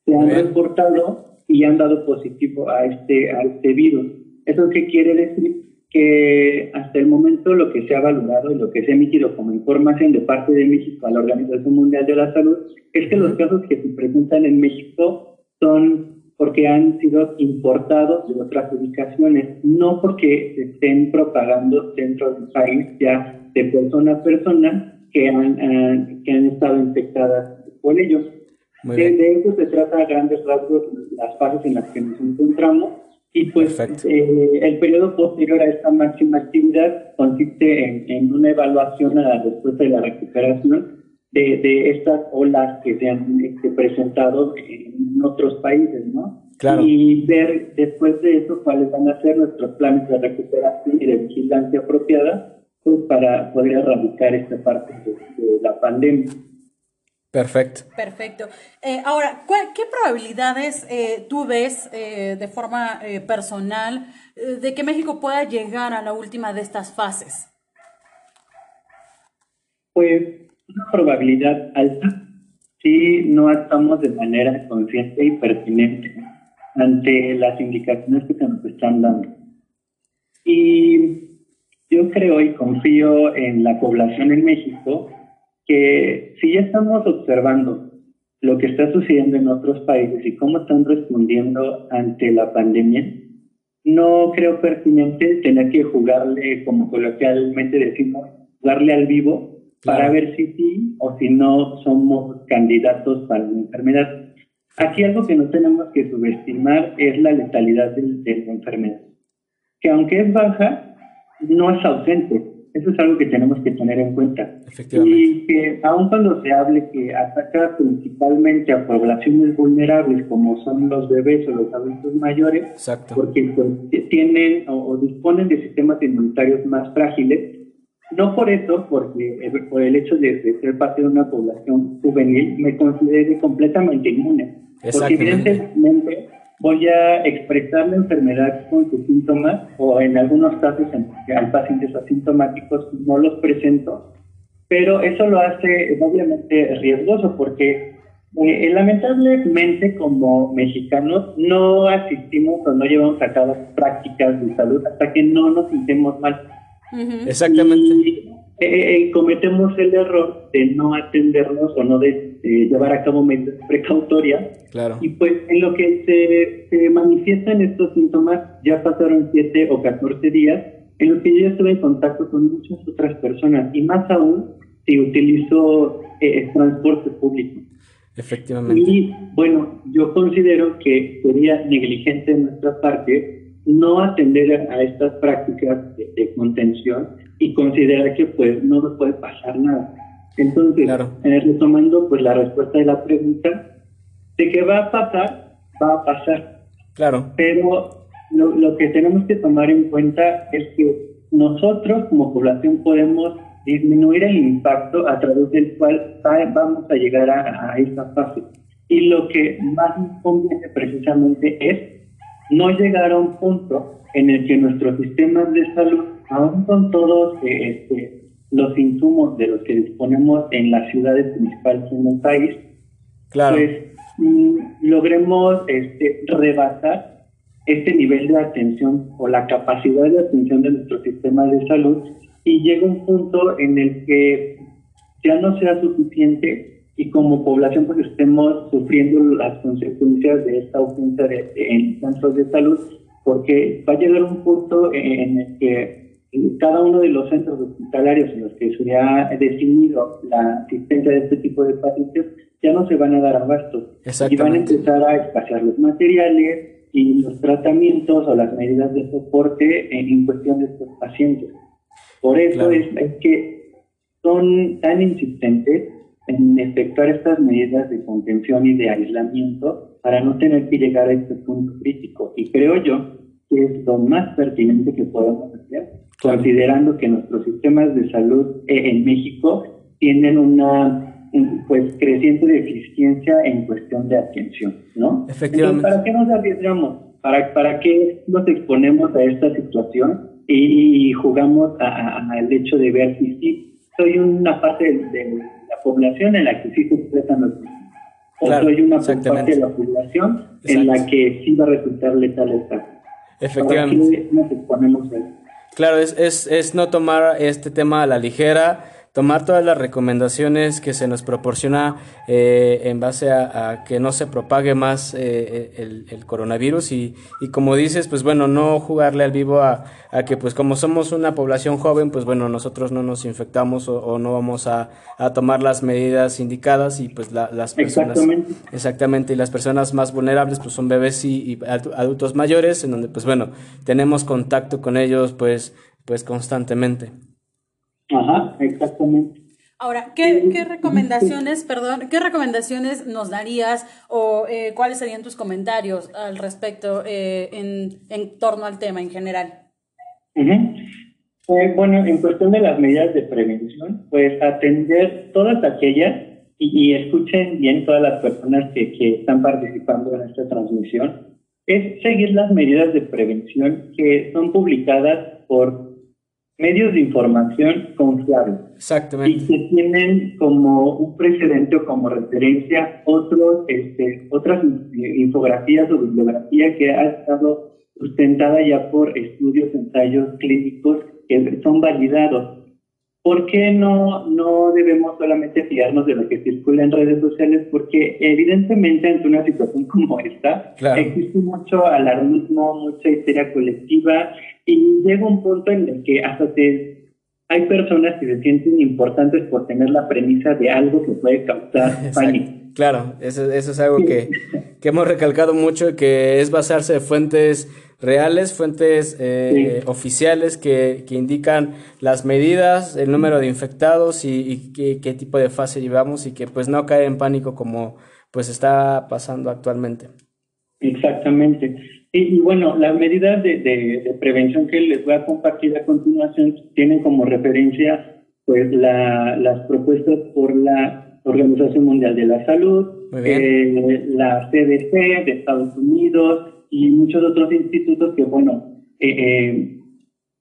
se han reportado y han dado positivo a este, a este virus. ¿Eso qué quiere decir? Que hasta el momento lo que se ha valorado y lo que se ha emitido como información de parte de México a la Organización Mundial de la Salud es que los casos que se presentan en México son porque han sido importados de otras ubicaciones, no porque se estén propagando dentro del país ya de persona a persona que han, eh, que han estado infectadas por ellos. De, eso se trata a grandes rasgos las fases en las que nos encontramos y pues eh, el periodo posterior a esta máxima actividad consiste en, en, una evaluación a la respuesta y la recuperación de, de estas olas que se han este, presentado en otros países, ¿no? Y ver después de eso cuáles van a ser nuestros planes de recuperación y de vigilancia apropiada pues, para poder erradicar esta parte de, la pandemia. Perfecto. Perfecto. Eh, ahora, ¿qué probabilidades eh, tú ves eh, de forma personal de que México pueda llegar a la última de estas fases? Pues una probabilidad alta si no actuamos de manera consciente y pertinente ante las indicaciones que se nos están dando. Y yo creo y confío en la población en México que si ya estamos observando lo que está sucediendo en otros países y cómo están respondiendo ante la pandemia, no creo pertinente tener que jugarle, como coloquialmente decimos, jugarle al vivo para ver si sí o si no somos candidatos para la enfermedad. Aquí algo que no tenemos que subestimar es la letalidad de, de la enfermedad, que aunque es baja, no es ausente. Eso es algo que tenemos que tener en cuenta. Y que aun cuando se hable que ataca principalmente a poblaciones vulnerables como son los bebés o los adultos mayores, porque pues, tienen o, disponen de sistemas inmunitarios más frágiles, no por eso, porque por el hecho de, ser parte de una población juvenil, me considere completamente inmune. Porque evidentemente voy a expresar la enfermedad con sus síntomas o en algunos casos en pacientes asintomáticos no los presento, pero eso lo hace obviamente riesgoso porque eh, lamentablemente como mexicanos no asistimos o no llevamos a cabo prácticas de salud hasta que no nos sintemos mal. Exactamente. Eh, eh, cometemos el error de no atendernos o no de, llevar a cabo medidas precautorias. Claro. Y pues en lo que se, manifiestan estos síntomas, ya pasaron 7 o 14 días en los que yo estuve en contacto con muchas otras personas y más aún si utilizo eh, transporte público. Efectivamente. Y bueno, yo considero que sería negligente de nuestra parte no atender a estas prácticas de contención y considerar que pues no nos puede pasar nada. Entonces, eh, retomando pues la respuesta de la pregunta, de qué va a pasar, va a pasar. Claro. Pero lo, lo que tenemos que tomar en cuenta es que nosotros como población podemos disminuir el impacto a través del cual vamos a llegar a, a esta fase. Y lo que más conviene precisamente es no llegar a un punto en el que nuestros sistemas de salud aún con todos eh, este, los insumos de los que disponemos en las ciudades principales en el país, pues mm, logremos este, rebasar este nivel de atención o la capacidad de atención de nuestro sistema de salud y llega un punto en el que ya no sea suficiente y como población pues estemos sufriendo las consecuencias de esta ausencia de, en centros de salud porque va a llegar un punto en el que cada uno de los centros hospitalarios en los que se ha definido la asistencia de este tipo de pacientes ya no se van a dar abasto. Y van a empezar a escasear los materiales y los tratamientos o las medidas de soporte en, cuestión de estos pacientes. Por eso es, que son tan insistentes en efectuar estas medidas de contención y de aislamiento para no tener que llegar a este punto crítico. Y creo yo que es lo más pertinente que podemos hacer considerando que nuestros sistemas de salud eh, en México tienen una pues creciente deficiencia en cuestión de atención, ¿no? Efectivamente. ¿para qué nos arriesgamos? ¿Para, ¿Para qué nos exponemos a esta situación y, jugamos al hecho de ver si sí soy una parte de, la población en la que sí se expresan los o soy una parte de la población en la que sí va a resultar letal esta. Efectivamente. ¿Para qué nos exponemos a esto? Claro, es, es, es no tomar este tema a la ligera, tomar todas las recomendaciones que se nos proporciona eh, en base a, que no se propague más eh, el, coronavirus y, y, como dices, pues bueno, no jugarle al vivo a, a, que pues como somos una población joven, pues bueno, nosotros no nos infectamos o, no vamos a, a, tomar las medidas indicadas y pues las personas... Exactamente. Exactamente, y las personas más vulnerables pues son bebés y, y adultos mayores, en donde pues bueno, tenemos contacto con ellos pues, pues constantemente. Ajá, exactamente. Ahora, ¿qué, ¿qué, recomendaciones, perdón, qué recomendaciones nos darías o eh, cuáles serían tus comentarios al respecto eh, en, en, torno al tema en general? Eh, bueno, en cuestión de las medidas de prevención, pues atender todas aquellas y, y escuchen bien todas las personas que, que están participando en esta transmisión, es seguir las medidas de prevención que son publicadas por medios de información confiables. Exactamente. Y que tienen como un precedente o como referencia otros, este, otras infografías o bibliografía que ha estado sustentada ya por estudios, ensayos clínicos que son validados. ¿Por qué no, no debemos solamente fiarnos de lo que circula en redes sociales? Porque evidentemente ante una situación como esta existe mucho alarmismo, mucha histeria colectiva y llega un punto en el que hasta te, hay personas que se sienten importantes por tener la premisa de algo que puede causar pánico. Claro, eso, eso es algo que, que hemos recalcado mucho, que es basarse en fuentes reales, fuentes eh, oficiales que, que, indican las medidas, el número de infectados y, qué, tipo de fase llevamos y que pues no cae en pánico como pues está pasando actualmente. Exactamente. Y, bueno, las medidas de, de, prevención que les voy a compartir a continuación tienen como referencia pues la, las propuestas por la Organización Mundial de la Salud, eh, la CDC de Estados Unidos, y muchos otros institutos que, bueno, eh, eh,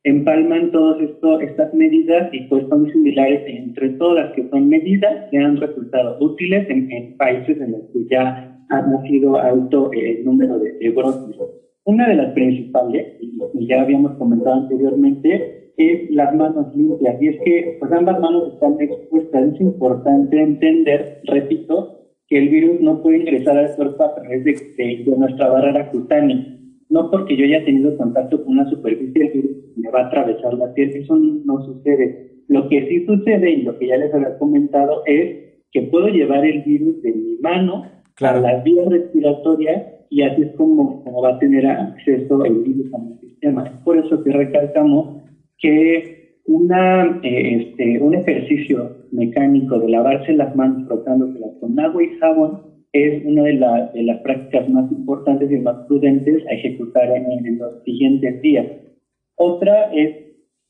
empalman todas estas medidas y pues son similares entre todas, que son medidas que han resultado útiles en, países en los que ya ha nacido alto el número de, de brotes. Una de las principales, y ya habíamos comentado anteriormente, es las manos limpias. Y es que pues ambas manos están expuestas. Es importante entender, repito, que el virus no puede ingresar al cuerpo a través de, de, nuestra barrera cutánea. No porque yo haya tenido contacto con una superficie, el virus me va a atravesar la piel. Eso no sucede. Lo que sí sucede, y lo que ya les había comentado, es que puedo llevar el virus de mi mano a la vía respiratoria y así es como, como va a tener acceso el virus a mi sistema. Es por eso que recalcamos que una, eh, este, un ejercicio mecánico de lavarse las manos frotándoselas con agua y jabón es una de, de, las prácticas más importantes y más prudentes a ejecutar en, los siguientes días. Otra es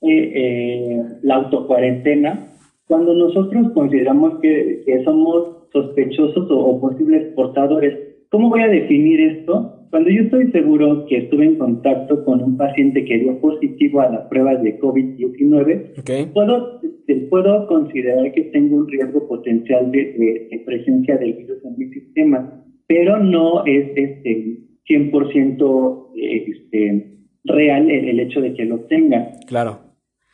eh, eh, la autocuarentena. Cuando nosotros consideramos que, somos sospechosos o posibles portadores, ¿cómo voy a definir esto? Cuando yo estoy seguro que estuve en contacto con un paciente que dio positivo a las pruebas de COVID-19, puedo, puedo considerar que tengo un riesgo potencial de, presencia del virus en mi sistema, pero no es este 100% este, real el, el, hecho de que lo tenga. Claro.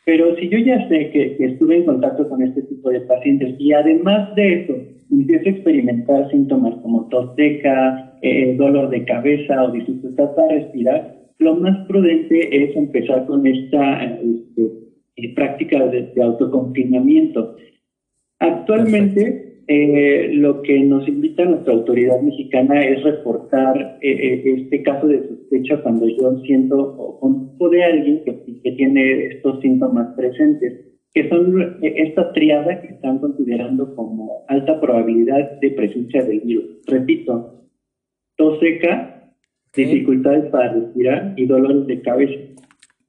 Pero si yo ya sé que, que estuve en contacto con este tipo de pacientes y además de eso empiezo a experimentar síntomas como tos seca, eh, dolor de cabeza o dificultad para respirar, lo más prudente es empezar con esta este, eh, práctica de, autoconfinamiento. Actualmente, eh, lo que nos invita nuestra autoridad mexicana es reportar este caso de sospecha cuando yo siento o conozco de alguien que, que tiene estos síntomas presentes que son esta triada que están considerando como alta probabilidad de presencia del virus. Repito, tos seca, dificultades para respirar y dolores de cabeza.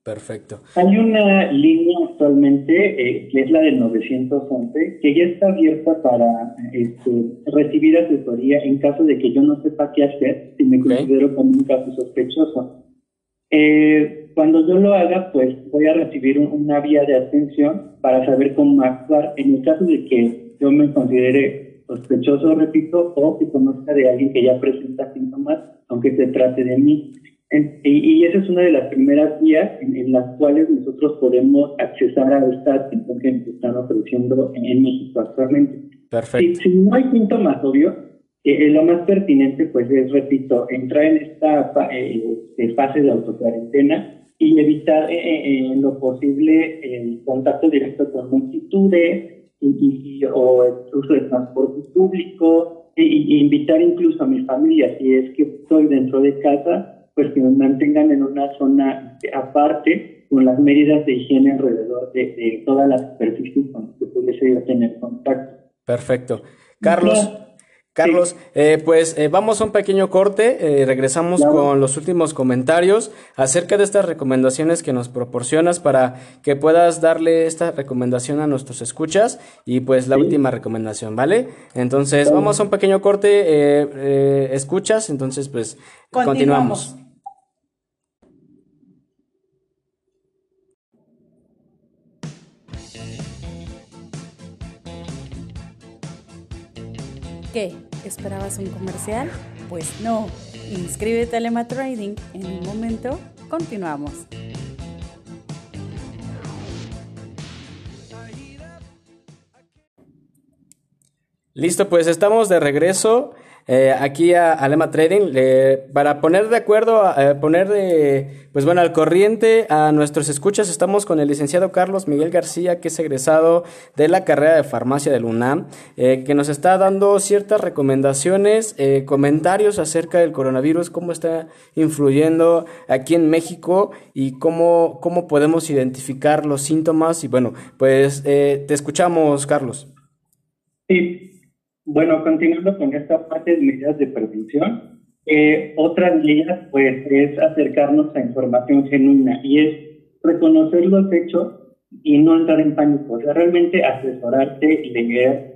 Perfecto. Hay una línea actualmente, eh, que es la del 911, que ya está abierta para este, recibir asesoría en caso de que yo no sepa qué hacer, si me considero como un caso sospechoso. Eh, cuando yo lo haga, pues voy a recibir una vía de atención para saber cómo actuar en el caso de que yo me considere sospechoso, repito, o que conozca de alguien que ya presenta síntomas, aunque se trate de mí. y, esa es una de las primeras vías en, las cuales nosotros podemos accesar a esta atención que nos están ofreciendo en, México actualmente. Perfecto. Si, no hay síntomas, obvio, eh, eh, lo más pertinente, pues es, repito, entrar en esta eh, fase de autocuarentena y evitar eh, eh, en lo posible el contacto directo con multitudes y, o el uso de transporte público e, invitar incluso a mi familia, si es que estoy dentro de casa, pues que me mantengan en una zona aparte con las medidas de higiene alrededor de, todas las superficies con las que pudiese tener contacto. Perfecto. Carlos, Carlos, eh, pues eh, vamos a un pequeño corte, eh, regresamos con los últimos comentarios acerca de estas recomendaciones que nos proporcionas para que puedas darle esta recomendación a nuestros escuchas y pues la última recomendación, ¿vale? Entonces vamos a un pequeño corte, escuchas, entonces pues continuamos. continuamos. ¿Qué? ¿Esperabas un comercial? Pues no. Inscríbete a Lema Trading. En un momento, continuamos. Listo, pues estamos de regreso eh, aquí a Alema Trading para poner de acuerdo, eh, poner de, pues bueno, al corriente a nuestros escuchas. Estamos con el licenciado Carlos Miguel García, que es egresado de la carrera de farmacia del UNAM, eh, que nos está dando ciertas recomendaciones, comentarios acerca del coronavirus, cómo está influyendo aquí en México y cómo, cómo podemos identificar los síntomas. Y bueno, pues te escuchamos, Carlos. Sí, bueno, continuando con esta parte de medidas de prevención, eh, otra de ellas pues es acercarnos a información genuina y es reconocer los hechos y no entrar en pánico, o sea, realmente asesorarte, leer,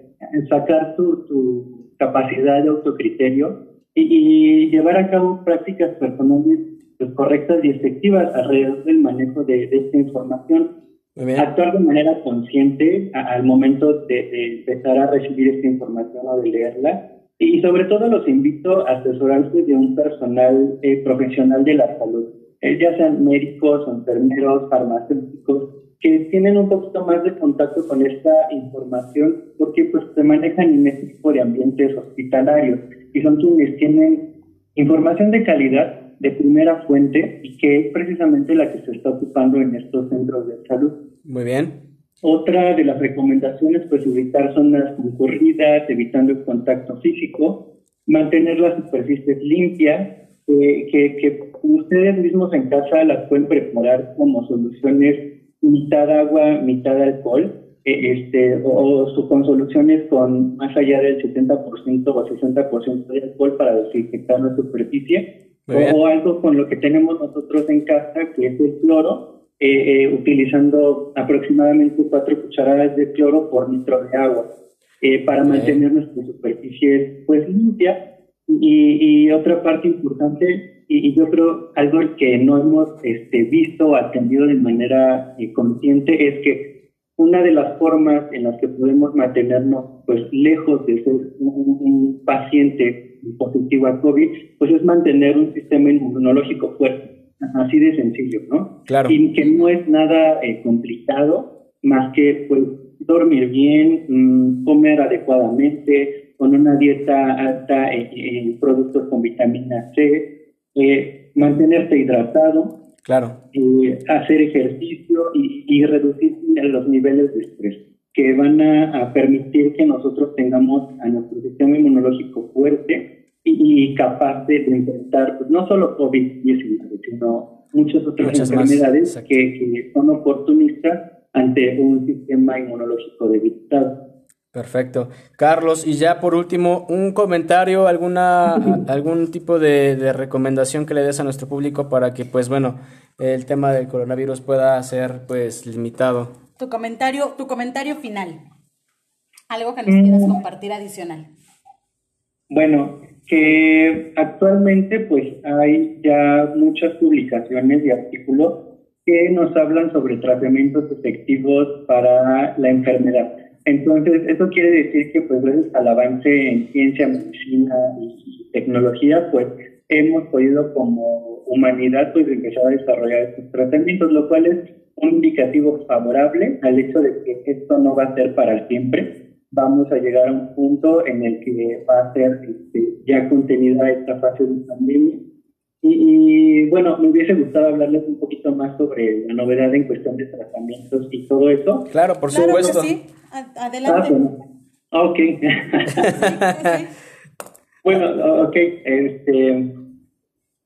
sacar tu, tu capacidad de autocriterio y, llevar a cabo prácticas personales pues, correctas y efectivas alrededor del manejo de esta información actuar de manera consciente al momento de, empezar a recibir esta información o de leerla. Y sobre todo los invito a asesorarse de un personal eh, profesional de la salud, eh, ya sean médicos, enfermeros, farmacéuticos, que tienen un poquito más de contacto con esta información porque pues se manejan en este tipo de ambientes hospitalarios y son quienes tienen información de calidad de primera fuente y que es precisamente la que se está ocupando en estos centros de salud. Muy bien. Otra de las recomendaciones, pues evitar zonas concurridas, evitando el contacto físico, mantener las superficies limpias, eh, que, que ustedes mismos en casa las pueden preparar como soluciones mitad agua, mitad alcohol, eh, este, o, o, con soluciones con más allá del 70% o 60% de alcohol para desinfectar la superficie o, algo con lo que tenemos nosotros en casa, que es el cloro, eh, eh, utilizando aproximadamente cuatro cucharadas de cloro por litro de agua, eh, para mantener nuestras superficies pues limpias. Y, y, otra parte importante, y, yo creo algo que no hemos este, visto o atendido de manera consciente, es que una de las formas en las que podemos mantenernos pues lejos de ser un paciente positivo a COVID, pues es mantener un sistema inmunológico fuerte, así de sencillo, ¿no? Claro. Y que no es nada eh, complicado, más que pues dormir bien, mm, comer adecuadamente, con una dieta alta en, productos con vitamina C, eh, mantenerse hidratado, claro. Eh, hacer ejercicio y, y reducir los niveles de estrés que van a, permitir que nosotros tengamos a nuestro sistema inmunológico fuerte y, capaz de, enfrentar pues, no solo COVID-19, sino muchas otras enfermedades que, son oportunistas ante un sistema inmunológico debilitado. Perfecto. Carlos, y ya por último, un comentario, alguna, algún tipo de, de, recomendación que le des a nuestro público para que, pues bueno, el tema del coronavirus pueda ser, pues, limitado. Tu comentario, tu comentario final. Algo que nos quieras mm. compartir adicional. Bueno, que actualmente pues hay ya muchas publicaciones y artículos que nos hablan sobre tratamientos efectivos para la enfermedad. Entonces, eso quiere decir que pues gracias al avance en ciencia, medicina y tecnología, pues hemos podido como humanidad pues empezar a desarrollar estos tratamientos, lo cual es un indicativo favorable al hecho de que esto no va a ser para siempre. Vamos a llegar a un punto en el que va a ser este, ya contenida esta fase de pandemia. Y, bueno, me hubiese gustado hablarles un poquito más sobre la novedad en cuestión de tratamientos y todo eso. Claro, por supuesto. sí. Adelante. Ah, ok. bueno, ok. Este,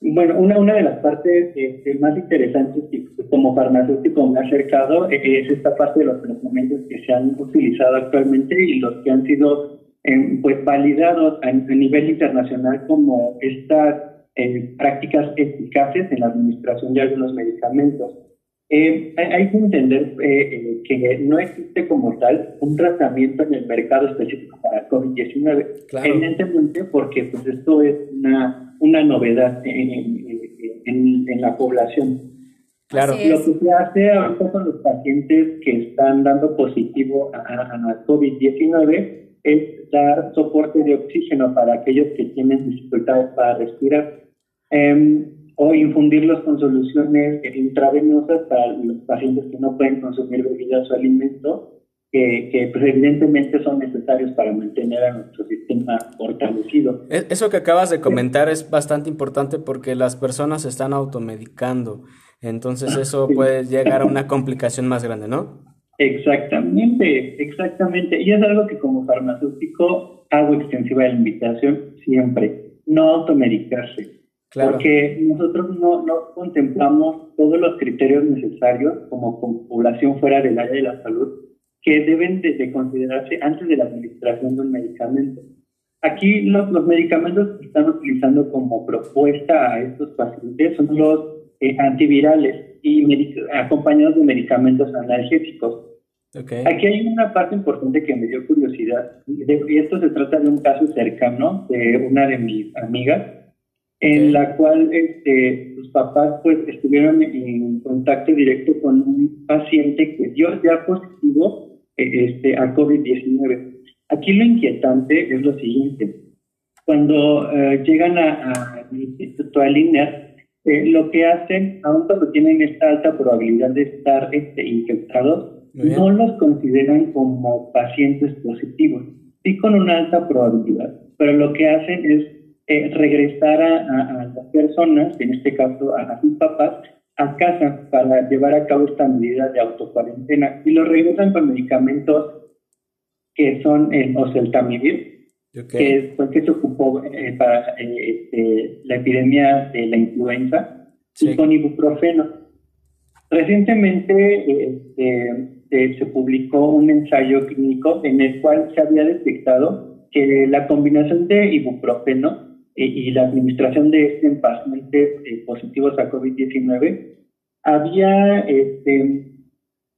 bueno, una, una de las partes este, más interesantes que como farmacéutico me ha acercado es esta parte de los tratamientos que se han utilizado actualmente y los que han sido em, pues validados a, nivel internacional como estas eh, prácticas eficaces en la administración de algunos medicamentos. Eh, hay que entender eh, que no existe como tal un tratamiento en el mercado específico para COVID-19, evidentemente porque pues esto es una, una novedad en, en, la población. Claro. Lo que se hace ahorita con los pacientes que están dando positivo a, a COVID-19 es dar soporte de oxígeno para aquellos que tienen dificultades para respirar em, o infundirlos con soluciones intravenosas para los pacientes que no pueden consumir bebidas o alimentos que, pues, evidentemente son necesarios para mantener a nuestro sistema fortalecido. E, eso que acabas de comentar es bastante importante porque las personas se están automedicando, entonces eso puede llegar a una complicación más grande, ¿no? Exactamente, exactamente. Y es algo que como farmacéutico hago extensiva la invitación siempre, no automedicarse. Porque nosotros no, no contemplamos todos los criterios necesarios como población fuera del área de la salud que deben de, considerarse antes de la administración de un medicamento. Aquí los, los, medicamentos que están utilizando como propuesta a estos pacientes son los eh, antivirales y acompañados de medicamentos analgésicos. Aquí hay una parte importante que me dio curiosidad, y esto se trata de un caso cercano de una de mis amigas, en la cual este, sus papás pues estuvieron en contacto directo con un paciente que dio ya positivo este, a COVID-19. Aquí lo inquietante es lo siguiente. Cuando eh, llegan al Instituto al eh, lo que hacen, aun cuando tienen esta alta probabilidad de estar este, infectados, no los consideran como pacientes positivos, sí con una alta probabilidad, pero lo que hacen es eh, regresar a, las personas, en este caso a, a sus papás, a casa para llevar a cabo esta medida de autocuarentena y lo regresan con medicamentos que son el oseltamivir, que fue que se ocupó eh, para eh, este, la epidemia de la influenza, y con ibuprofeno. Recientemente este, eh, se publicó un ensayo clínico en el cual se había detectado que la combinación de ibuprofeno y la administración de este en pacientes positivos a COVID-19 había este,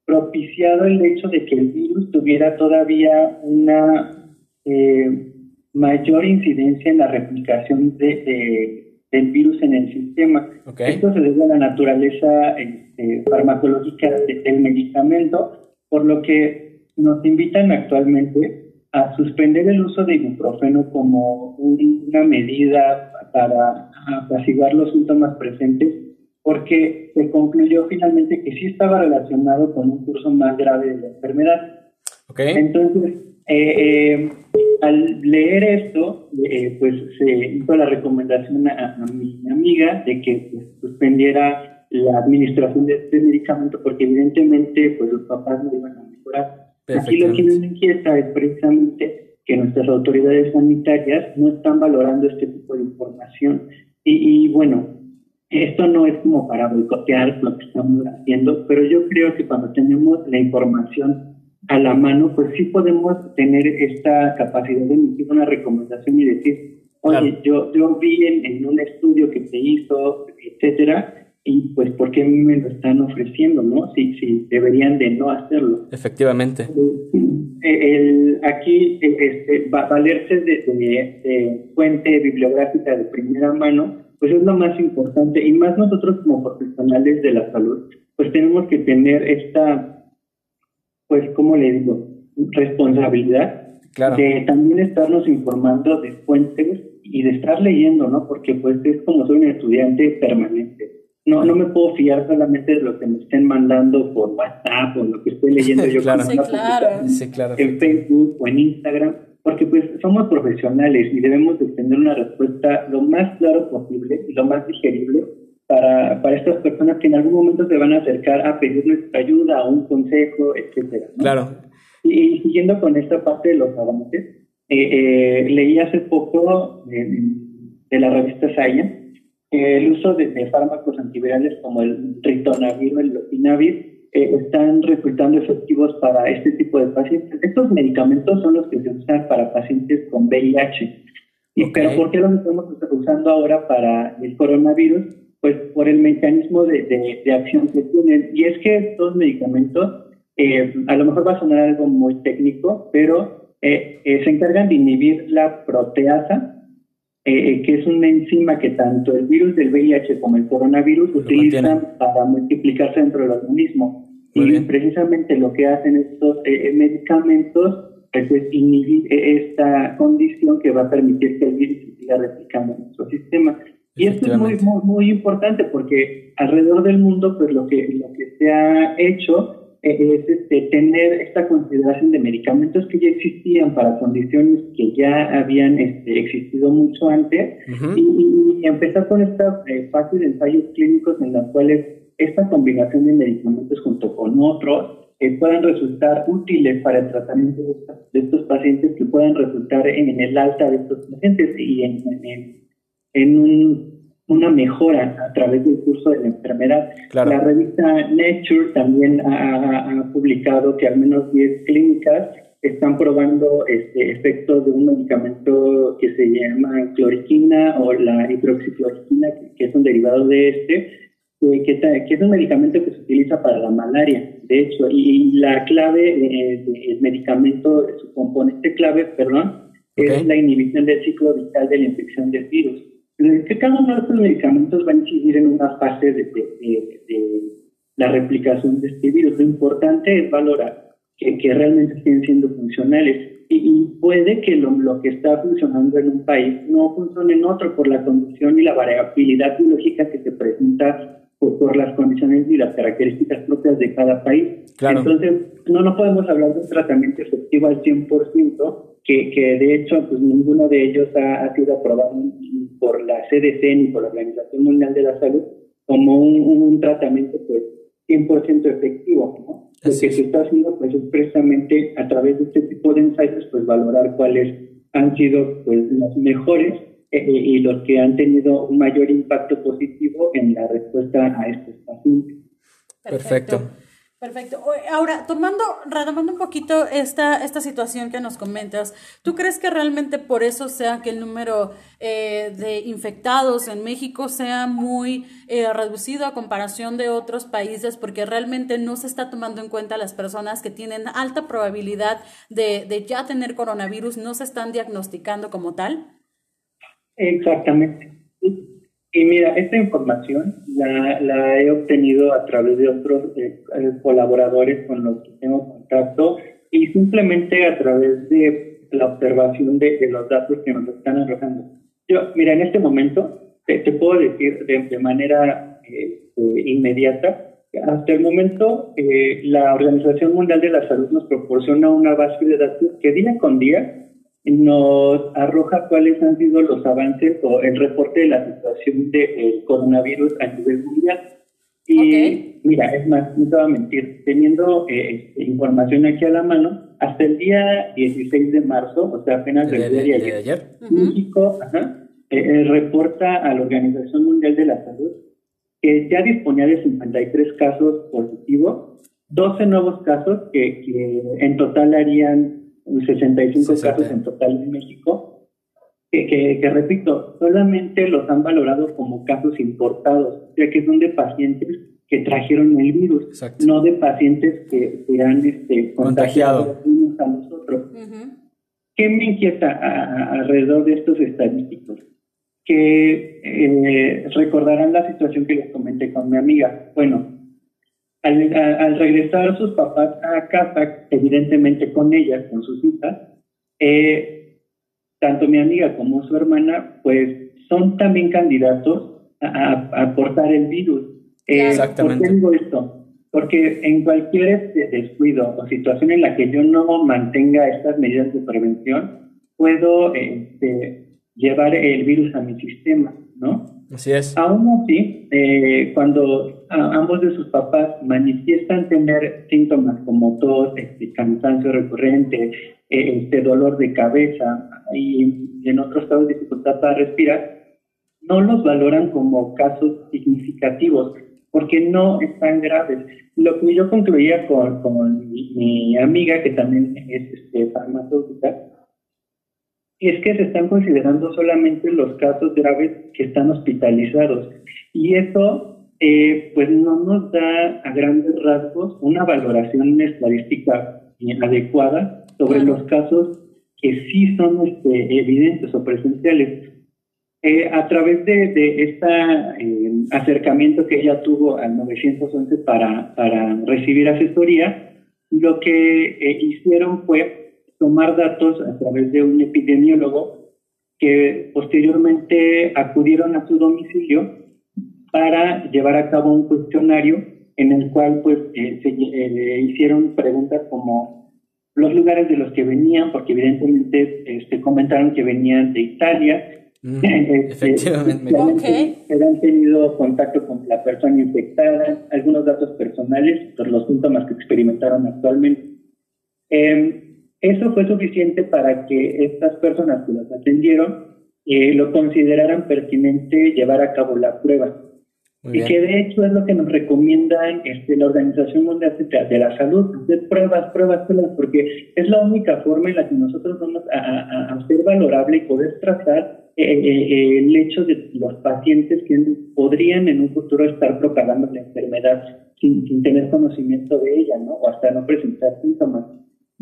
propiciado el hecho de que el virus tuviera todavía una eh, mayor incidencia en la replicación de, del virus en el sistema. Esto se debe a la naturaleza este, farmacológica del medicamento, por lo que nos invitan actualmente a suspender el uso de ibuprofeno como una medida para apaciguar los síntomas presentes, porque se concluyó finalmente que sí estaba relacionado con un curso más grave de la enfermedad. Entonces, eh, eh, al leer esto, eh, pues se hizo la recomendación a, mi amiga de que pues, suspendiera la administración de este medicamento porque evidentemente pues los papás no iban a mejorar. Aquí lo que me inquieta es precisamente que nuestras autoridades sanitarias no están valorando este tipo de información. Y, bueno, esto no es como para boicotear lo que estamos haciendo, pero yo creo que cuando tenemos la información a la mano, pues sí podemos tener esta capacidad de emitir una recomendación y decir, oye, yo, yo vi en, en, un estudio que se hizo, etcétera, y pues ¿por qué me lo están ofreciendo, no? Si, si deberían de no hacerlo. Efectivamente. Eh, el, aquí eh, este, valerse de, fuente bibliográfica de primera mano, pues es lo más importante y más nosotros como profesionales de la salud, pues tenemos que tener esta, pues, ¿cómo le digo? Responsabilidad de también estarnos informando de fuentes y de estar leyendo, ¿no? Porque pues es como soy un estudiante permanente. No, no me puedo fiar solamente de lo que me estén mandando por WhatsApp o lo que estoy leyendo yo en Facebook o en Instagram, porque pues somos profesionales y debemos de tener una respuesta lo más claro posible y lo más digerible para, para estas personas que en algún momento se van a acercar a pedir nuestra ayuda un consejo, etcétera. Claro. Y, siguiendo con esta parte de los avances, eh, eh, leí hace poco de, de la revista Science el uso de, fármacos antivirales como el ritonavir o el lopinavir eh, están resultando efectivos para este tipo de pacientes. Estos medicamentos son los que se usan para pacientes con VIH. ¿Y ¿Pero por qué los estamos usando ahora para el coronavirus? Pues por el mecanismo de, de, acción que tienen. Y es que estos medicamentos, eh, a lo mejor va a sonar algo muy técnico, pero eh, se encargan de inhibir la proteasa, eh, que es una enzima que tanto el virus del VIH como el coronavirus utilizan para multiplicarse dentro del organismo. y precisamente lo que hacen estos eh, medicamentos pues, inhibir esta condición que va a permitir que el virus siga replicando en nuestro sistema. Y esto es muy, muy, muy, importante porque alrededor del mundo, pues lo que, lo que se ha hecho eh, es este, tener esta consideración de medicamentos que ya existían para condiciones que ya habían este, existido mucho antes y, empezar con esta eh, fase de ensayos clínicos en las cuales esta combinación de medicamentos junto con otros que puedan resultar útiles para el tratamiento de, estos pacientes, que puedan resultar en, el alta de estos pacientes y en, en, una mejora a través del curso de la enfermedad. La revista Nature también ha, publicado que al menos 10 clínicas están probando este, efectos de un medicamento que se llama cloriquina o la hidroxicloroquina, que es un derivado de este, que, es un medicamento que se utiliza para la malaria, de hecho, y la clave eh, del medicamento, su componente clave, perdón, es la inhibición del ciclo vital de la infección del virus. Que cada uno de estos medicamentos va a incidir en una fase de, la replicación de este virus. Lo importante es valorar que, realmente estén siendo funcionales. Y, puede que lo, lo, que está funcionando en un país no funcione en otro por la condición y la variabilidad biológica que se presenta por, las condiciones y las características propias de cada país. Entonces, no, no podemos hablar de un tratamiento efectivo al 100%, que, que de hecho pues ninguno de ellos ha, sido aprobado por la CDC ni por la Organización Mundial de la Salud como un, tratamiento pues 100% efectivo, ¿no? Lo que se está haciendo pues es precisamente a través de este tipo de ensayos pues valorar cuáles han sido pues los mejores eh, y los que han tenido un mayor impacto positivo en la respuesta a estos pacientes. Perfecto. Perfecto. Ahora, tomando, retomando un poquito esta, esta situación que nos comentas, ¿tú crees que realmente por eso sea que el número eh, de infectados en México sea muy eh, reducido a comparación de otros países? Porque realmente no se está tomando en cuenta las personas que tienen alta probabilidad de, de ya tener coronavirus, no se están diagnosticando como tal. Exactamente. Y mira, esta información la, he obtenido a través de otros eh, eh, colaboradores con los que tengo contacto y simplemente a través de la observación de, los datos que nos están arrojando. Yo, mira, en este momento te, puedo decir de, manera eh, inmediata, hasta el momento la Organización Mundial de la Salud nos proporciona una base de datos que día con día nos arroja cuáles han sido los avances o el reporte de la situación del coronavirus a nivel mundial. Y mira, es más, no te voy a mentir, teniendo eh, este, información aquí a la mano, hasta el día 16 de marzo, o sea, apenas el día de, ayer, México eh, eh, reporta a la Organización Mundial de la Salud que ya disponía de 53 casos positivos, 12 nuevos casos que, que en total harían 65 casos en total en México, que, que, repito, solamente los han valorado como casos importados, ya que son de pacientes que trajeron el virus, no de pacientes que se han este, contagiado unos a nosotros. ¿Qué me inquieta alrededor de estos estadísticos? Que eh, recordarán la situación que les comenté con mi amiga. Bueno, al, regresar sus papás a casa, evidentemente con ella, con sus hijas, eh, tanto mi amiga como su hermana, pues son también candidatos a, aportar el virus. Eh, Exactamente. ¿Por qué digo esto? Porque en cualquier este, descuido o situación en la que yo no mantenga estas medidas de prevención, puedo este, llevar el virus a mi sistema, ¿no? Así es. Aún así, eh, cuando ambos de sus papás manifiestan tener síntomas como tos, este, cansancio recurrente, eh, este dolor de cabeza y, en otros casos dificultad para respirar, no los valoran como casos significativos porque no están graves. Lo que yo concluía con, con mi, amiga, que también es este, farmacéutica, es que se están considerando solamente los casos graves que están hospitalizados. Y eso, eh, pues no nos da a grandes rasgos una valoración estadística adecuada sobre los casos que sí son este, evidentes o presenciales. Eh, a través de, este acercamiento que ella tuvo al 911 para, para recibir asesoría, lo que hicieron fue tomar datos a través de un epidemiólogo que posteriormente acudieron a su domicilio para llevar a cabo un cuestionario en el cual pues eh, se eh, hicieron preguntas como los lugares de los que venían, porque evidentemente este, comentaron que venían de Italia, este, efectivamente. han tenido contacto con la persona infectada, algunos datos personales, por los síntomas que experimentaron actualmente. Eso fue suficiente para que estas personas que los atendieron eh, lo consideraran pertinente llevar a cabo la prueba y que de hecho es lo que nos recomiendan este, la Organización Mundial de la Salud, hacer pruebas, pruebas, pruebas, porque es la única forma en la que nosotros vamos a, a, ser valorable y poder tratar eh, eh, eh, el hecho de los pacientes que podrían en un futuro estar propagando la enfermedad sin, sin tener conocimiento de ella, ¿no? O hasta no presentar síntomas.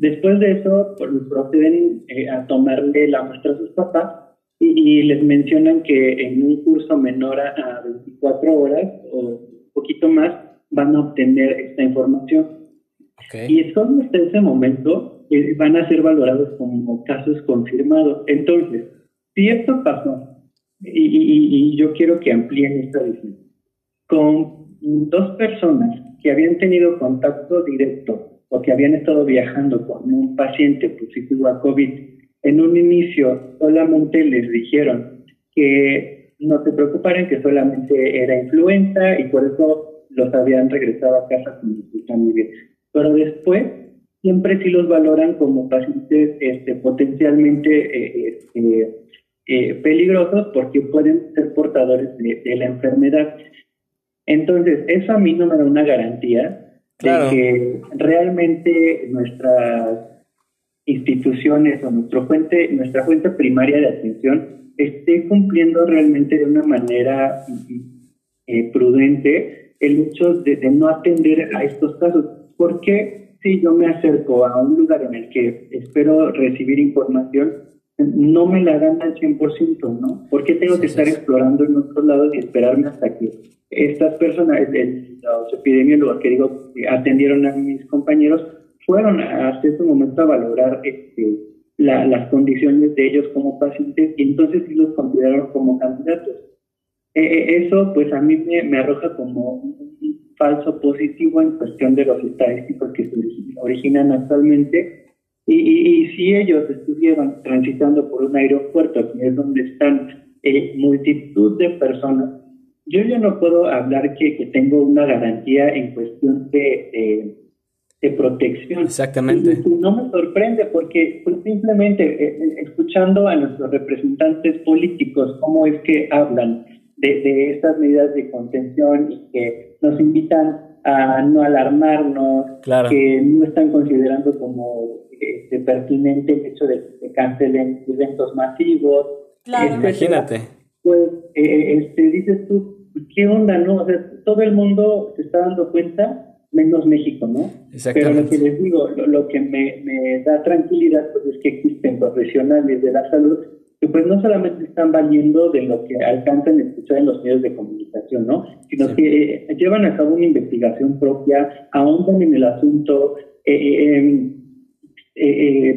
Después de eso, pues, proceden a tomarle la muestra a sus papás y, les mencionan que en un curso menor a, 24 horas o un poquito más van a obtener esta información. Y solo hasta ese momento eh, van a ser valorados como casos confirmados. Entonces, si esto pasó, y, yo quiero que amplíen esta visión, con dos personas que habían tenido contacto directo o que habían estado viajando con un paciente positivo a COVID en un inicio solamente les dijeron que no se preocuparan, que solamente era influenza y por eso los habían regresado a casa con muy bien. Pero después siempre sí los valoran como pacientes este, potencialmente eh, este, eh, peligrosos porque pueden ser portadores de, la enfermedad. Entonces, eso a mí no me da una garantía de que realmente nuestras instituciones o nuestra fuente, nuestra fuente primaria de atención esté cumpliendo realmente de una manera eh, prudente el hecho de, no atender a estos casos. Porque si yo me acerco a un lugar en el que espero recibir información, no me la dan al 100%, ¿no? ¿Por qué tengo que estar explorando en otros lados y esperarme hasta que estas personas, los epidemiólogos que digo, atendieron a mis compañeros, fueron hasta ese momento a valorar este, las condiciones de ellos como pacientes y entonces sí los consideraron como candidatos. Eh, eh, eso pues a mí me, arroja como un falso positivo en cuestión de los estadísticos que se originan actualmente y, si ellos estuvieron transitando por un aeropuerto, que es donde están eh, multitud de personas, yo ya no puedo hablar que, que tengo una garantía en cuestión de de protección. Exactamente. no me sorprende porque pues, simplemente eh, eh, escuchando a nuestros representantes políticos cómo es que hablan de, estas medidas de contención y que nos invitan a no alarmarnos, que no están considerando como este, pertinente el hecho de que cancelen eventos masivos. Claro. Imagínate. Pues eh, este, dices tú, ¿qué onda, no? O sea, todo el mundo se está dando cuenta menos México, ¿no? Pero lo que les digo, lo, que me, me, da tranquilidad pues, es que existen profesionales de la salud que pues no solamente están valiendo de lo que alcanzan a escuchar en los medios de comunicación, ¿no? Sino que eh, llevan a cabo una investigación propia, ahondan en el asunto, eh, eh,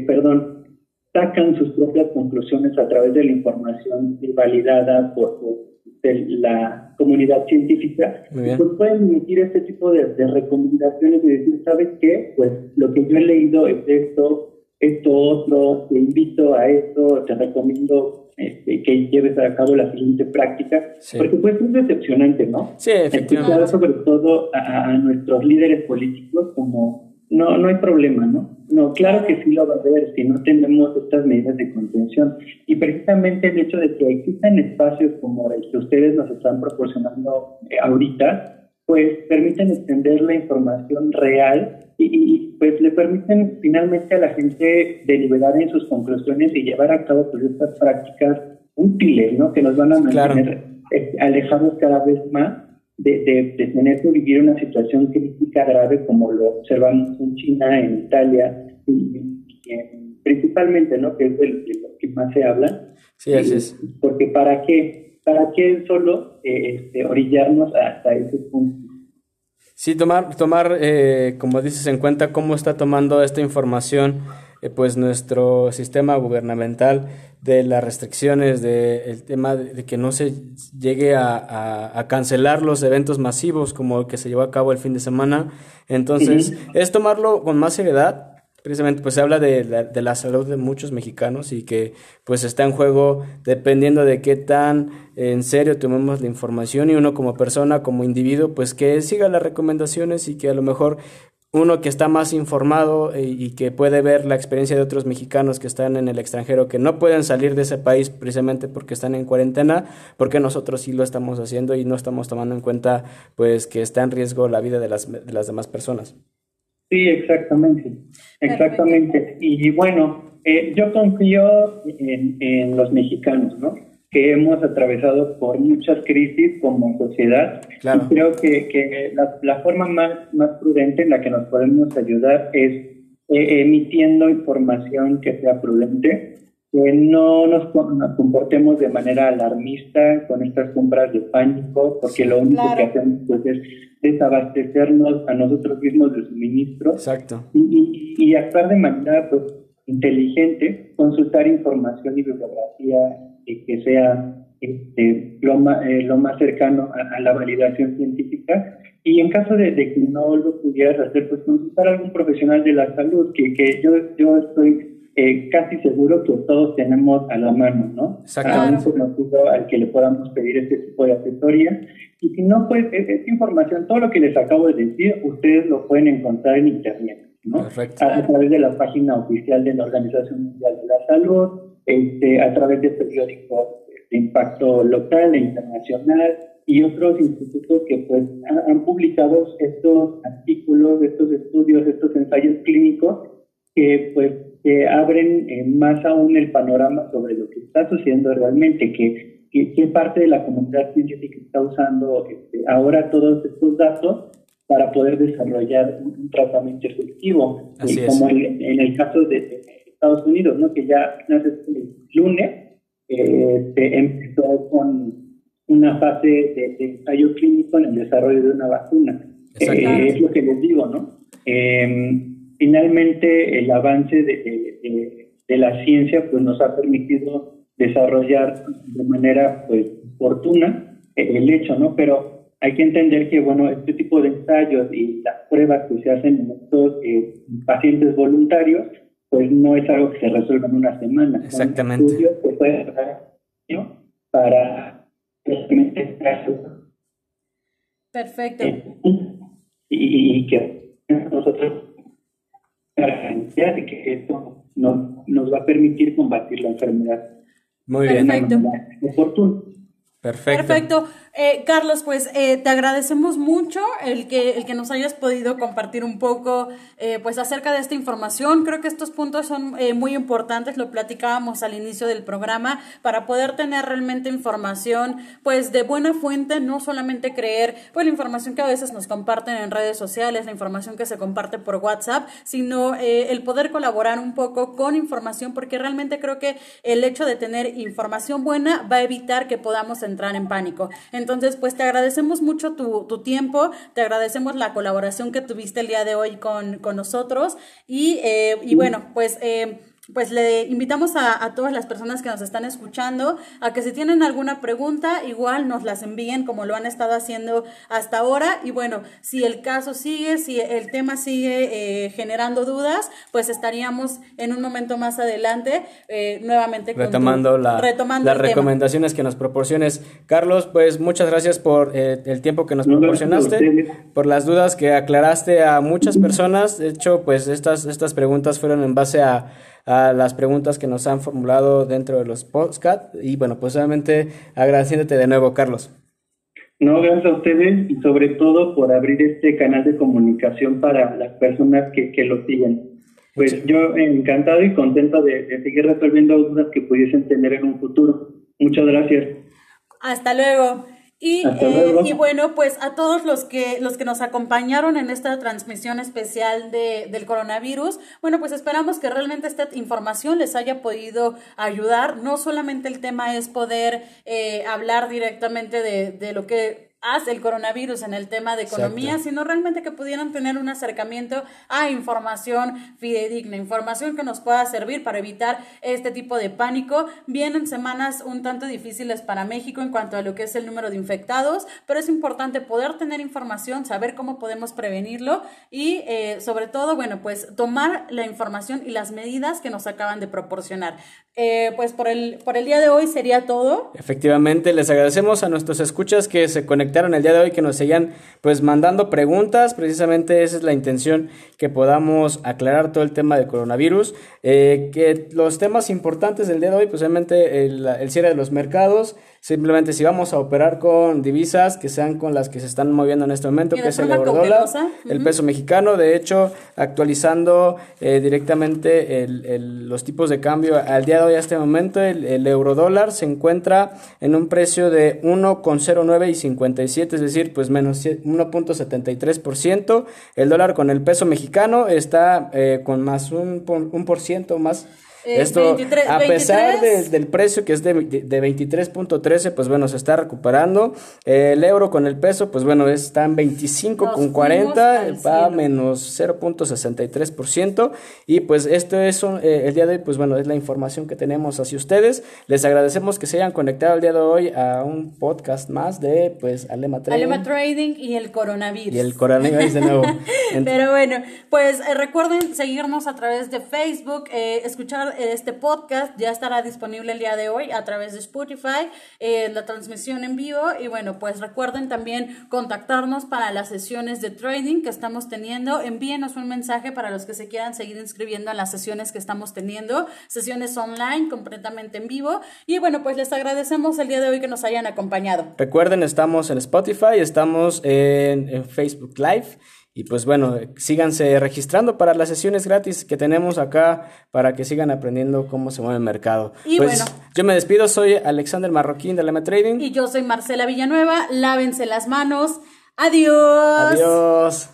perdón, sacan sus propias conclusiones a través de la información validada por, por de la comunidad científica, pues pueden emitir este tipo de, recomendaciones y decir, ¿sabes qué? Pues lo que yo he leído es esto, esto otro, te invito a esto, te recomiendo este, que lleves a cabo la siguiente práctica, porque pues es decepcionante, ¿no? Sí, efectivamente. sobre todo a, a nuestros líderes políticos como no, no hay problema, ¿no? No, claro que sí lo va a haber si no tenemos estas medidas de contención. Y precisamente el hecho de que existan espacios como el que ustedes nos están proporcionando eh, ahorita, pues permiten extender la información real y, pues le permiten finalmente a la gente deliberar en sus conclusiones y llevar a cabo pues, estas prácticas útiles, ¿no? Que nos van a mantener eh, alejados cada vez más de, de, tener que vivir una situación crítica grave como lo observamos en China, en Italia, y, principalmente, ¿no? Que es de, lo que más se habla. Sí, así es. Porque ¿para qué? ¿Para qué solo eh, este, orillarnos hasta ese punto? Sí, tomar, tomar eh, como dices, en cuenta cómo está tomando esta información eh, pues nuestro sistema gubernamental de las restricciones, del tema de, que no se llegue a, cancelar los eventos masivos como el que se llevó a cabo el fin de semana. Entonces, es tomarlo con más seriedad. Precisamente, pues se habla de la, de la salud de muchos mexicanos y que pues está en juego dependiendo de qué tan en serio tomemos la información y uno como persona, como individuo, pues que siga las recomendaciones y que a lo mejor uno que está más informado eh, y que puede ver la experiencia de otros mexicanos que están en el extranjero, que no pueden salir de ese país precisamente porque están en cuarentena, porque nosotros sí lo estamos haciendo y no estamos tomando en cuenta pues que está en riesgo la vida de las, de las demás personas. Sí, exactamente, exactamente. Y, bueno, eh, yo confío en, en los mexicanos, ¿no? Que hemos atravesado por muchas crisis como sociedad. creo que, que la, la, forma más, más prudente en la que nos podemos ayudar es eh, emitiendo información que sea prudente, que no nos, comportemos de manera alarmista con estas compras de pánico, porque lo único que hacemos pues, es desabastecernos a nosotros mismos de suministro Exacto. Y, y, y actuar de manera pues, inteligente, consultar información y bibliografía que sea este, lo, más, eh, lo más cercano a, la validación científica. Y en caso de, que no lo pudieras hacer, pues consultar a algún profesional de la salud, que, que yo, yo estoy eh, casi seguro que todos tenemos a la mano, ¿no? A un conocido al que le podamos pedir este tipo de asesoría. Y si no, pues e, esta información, todo lo que les acabo de decir, ustedes lo pueden encontrar en Internet, ¿no? A, a través de la página oficial de la Organización Mundial de la Salud, este, a través de periódicos de impacto local e internacional y otros institutos que pues han publicado estos artículos, estos estudios, estos ensayos clínicos que pues que abren eh, más aún el panorama sobre lo que está sucediendo realmente, que, qué parte de la comunidad científica está usando este, ahora todos estos datos para poder desarrollar un, tratamiento efectivo, eh, como en, en, el caso de, Estados Unidos, ¿no? que ya el lunes eh, se empezó con una fase de, ensayo clínico en el desarrollo de una vacuna. Eh, es lo que les digo, ¿no? Em, finalmente, el avance de, de, la ciencia pues, nos ha permitido desarrollar de manera pues, oportuna el hecho, ¿no? Pero hay que entender que, bueno, este tipo de ensayos y las pruebas que se hacen en estos eh, pacientes voluntarios pues no es algo que se resuelva en una semana. Exactamente. Se puede para Perfecto. Eh, y, que nosotros de que esto nos, nos va a permitir combatir la enfermedad. Muy bien. Perfecto. Oportuno. Perfecto. Eh, Carlos, pues eh, te agradecemos mucho el que, el que nos hayas podido compartir un poco eh, pues acerca de esta información. Creo que estos puntos son muy importantes, lo platicábamos al inicio del programa, para poder tener realmente información pues de buena fuente, no solamente creer pues la información que a veces nos comparten en redes sociales, la información que se comparte por WhatsApp, sino el poder colaborar un poco con información, porque realmente creo que el hecho de tener información buena va a evitar que podamos entrar en pánico. Entonces, pues te agradecemos mucho tu, tu, tiempo, te agradecemos la colaboración que tuviste el día de hoy con, con nosotros y, eh, y bueno, pues... Eh, pues le invitamos a, a, todas las personas que nos están escuchando a que si tienen alguna pregunta, igual nos las envíen como lo han estado haciendo hasta ahora. Y bueno, si el caso sigue, si el tema sigue eh, generando dudas, pues estaríamos en un momento más adelante eh, nuevamente retomando, la, retomando las recomendaciones que nos proporciones. Carlos, pues muchas gracias por eh, el tiempo que nos proporcionaste, por las dudas que aclaraste a muchas personas. De hecho, pues estas, estas preguntas fueron en base a a las preguntas que nos han formulado dentro de los podcasts. Y bueno, pues obviamente agradeciéndote de nuevo, Carlos. No, gracias a ustedes y sobre todo por abrir este canal de comunicación para las personas que, que lo siguen. Pues yo encantado y contento de, de seguir resolviendo dudas que pudiesen tener en un futuro. Muchas gracias. Hasta luego. Y, eh, y, bueno, pues a todos los que, los que nos acompañaron en esta transmisión especial de, del coronavirus, bueno, pues esperamos que realmente esta información les haya podido ayudar. No solamente el tema es poder eh, hablar directamente de, de lo que hasta el coronavirus en el tema de economía, sino realmente que pudieran tener un acercamiento a información fidedigna, información que nos pueda servir para evitar este tipo de pánico. Vienen semanas un tanto difíciles para México en cuanto a lo que es el número de infectados, pero es importante poder tener información, saber cómo podemos prevenirlo y eh, sobre todo, bueno, pues tomar la información y las medidas que nos acaban de proporcionar. Eh, pues por el, por el día de hoy sería todo. Efectivamente, les agradecemos a nuestros escuchas que se conectaron el día de hoy, que nos seguían pues mandando preguntas. Precisamente esa es la intención, que podamos aclarar todo el tema del coronavirus. Eh, que los temas importantes del día de hoy, pues obviamente el cierre de los mercados, Simplemente si vamos a operar con divisas que sean con las que se están moviendo en este momento, que es el euro dólar, el peso mexicano, de hecho, actualizando eh, directamente el, los tipos de cambio al día de hoy, a este momento, el, el euro dólar se encuentra en un precio de 1,09 y 57, es decir, pues menos 1.73%. El dólar con el peso mexicano está eh, con más un, un por ciento más eh, Esto, a pesar del precio que es de, de, 23.13, pues bueno, se está recuperando. el euro con el peso, pues bueno, está en 25.40, va a menos 0.63%. Y pues esto es eh, el día de hoy, pues bueno, es la información que tenemos hacia ustedes. Les agradecemos que se hayan conectado el día de hoy a un podcast más de pues Alema Trading. Alema Trading y el coronavirus. Y el coronavirus de nuevo. Pero bueno, pues eh, recuerden seguirnos a través de Facebook, escuchar este podcast ya estará disponible el día de hoy a través de Spotify, eh, la transmisión en vivo. Y bueno, pues recuerden también contactarnos para las sesiones de trading que estamos teniendo. Envíenos un mensaje para los que se quieran seguir inscribiendo a las sesiones que estamos teniendo, sesiones online completamente en vivo. Y bueno, pues les agradecemos el día de hoy que nos hayan acompañado. Recuerden, estamos en Spotify, estamos en, en Facebook Live. Y pues bueno, síganse registrando para las sesiones gratis que tenemos acá para que sigan aprendiendo cómo se mueve el mercado. Y pues, bueno, yo me despido, soy Alexander Marroquín de Lema Trading. Y yo soy Marcela Villanueva, lávense las manos. Adiós. Adiós.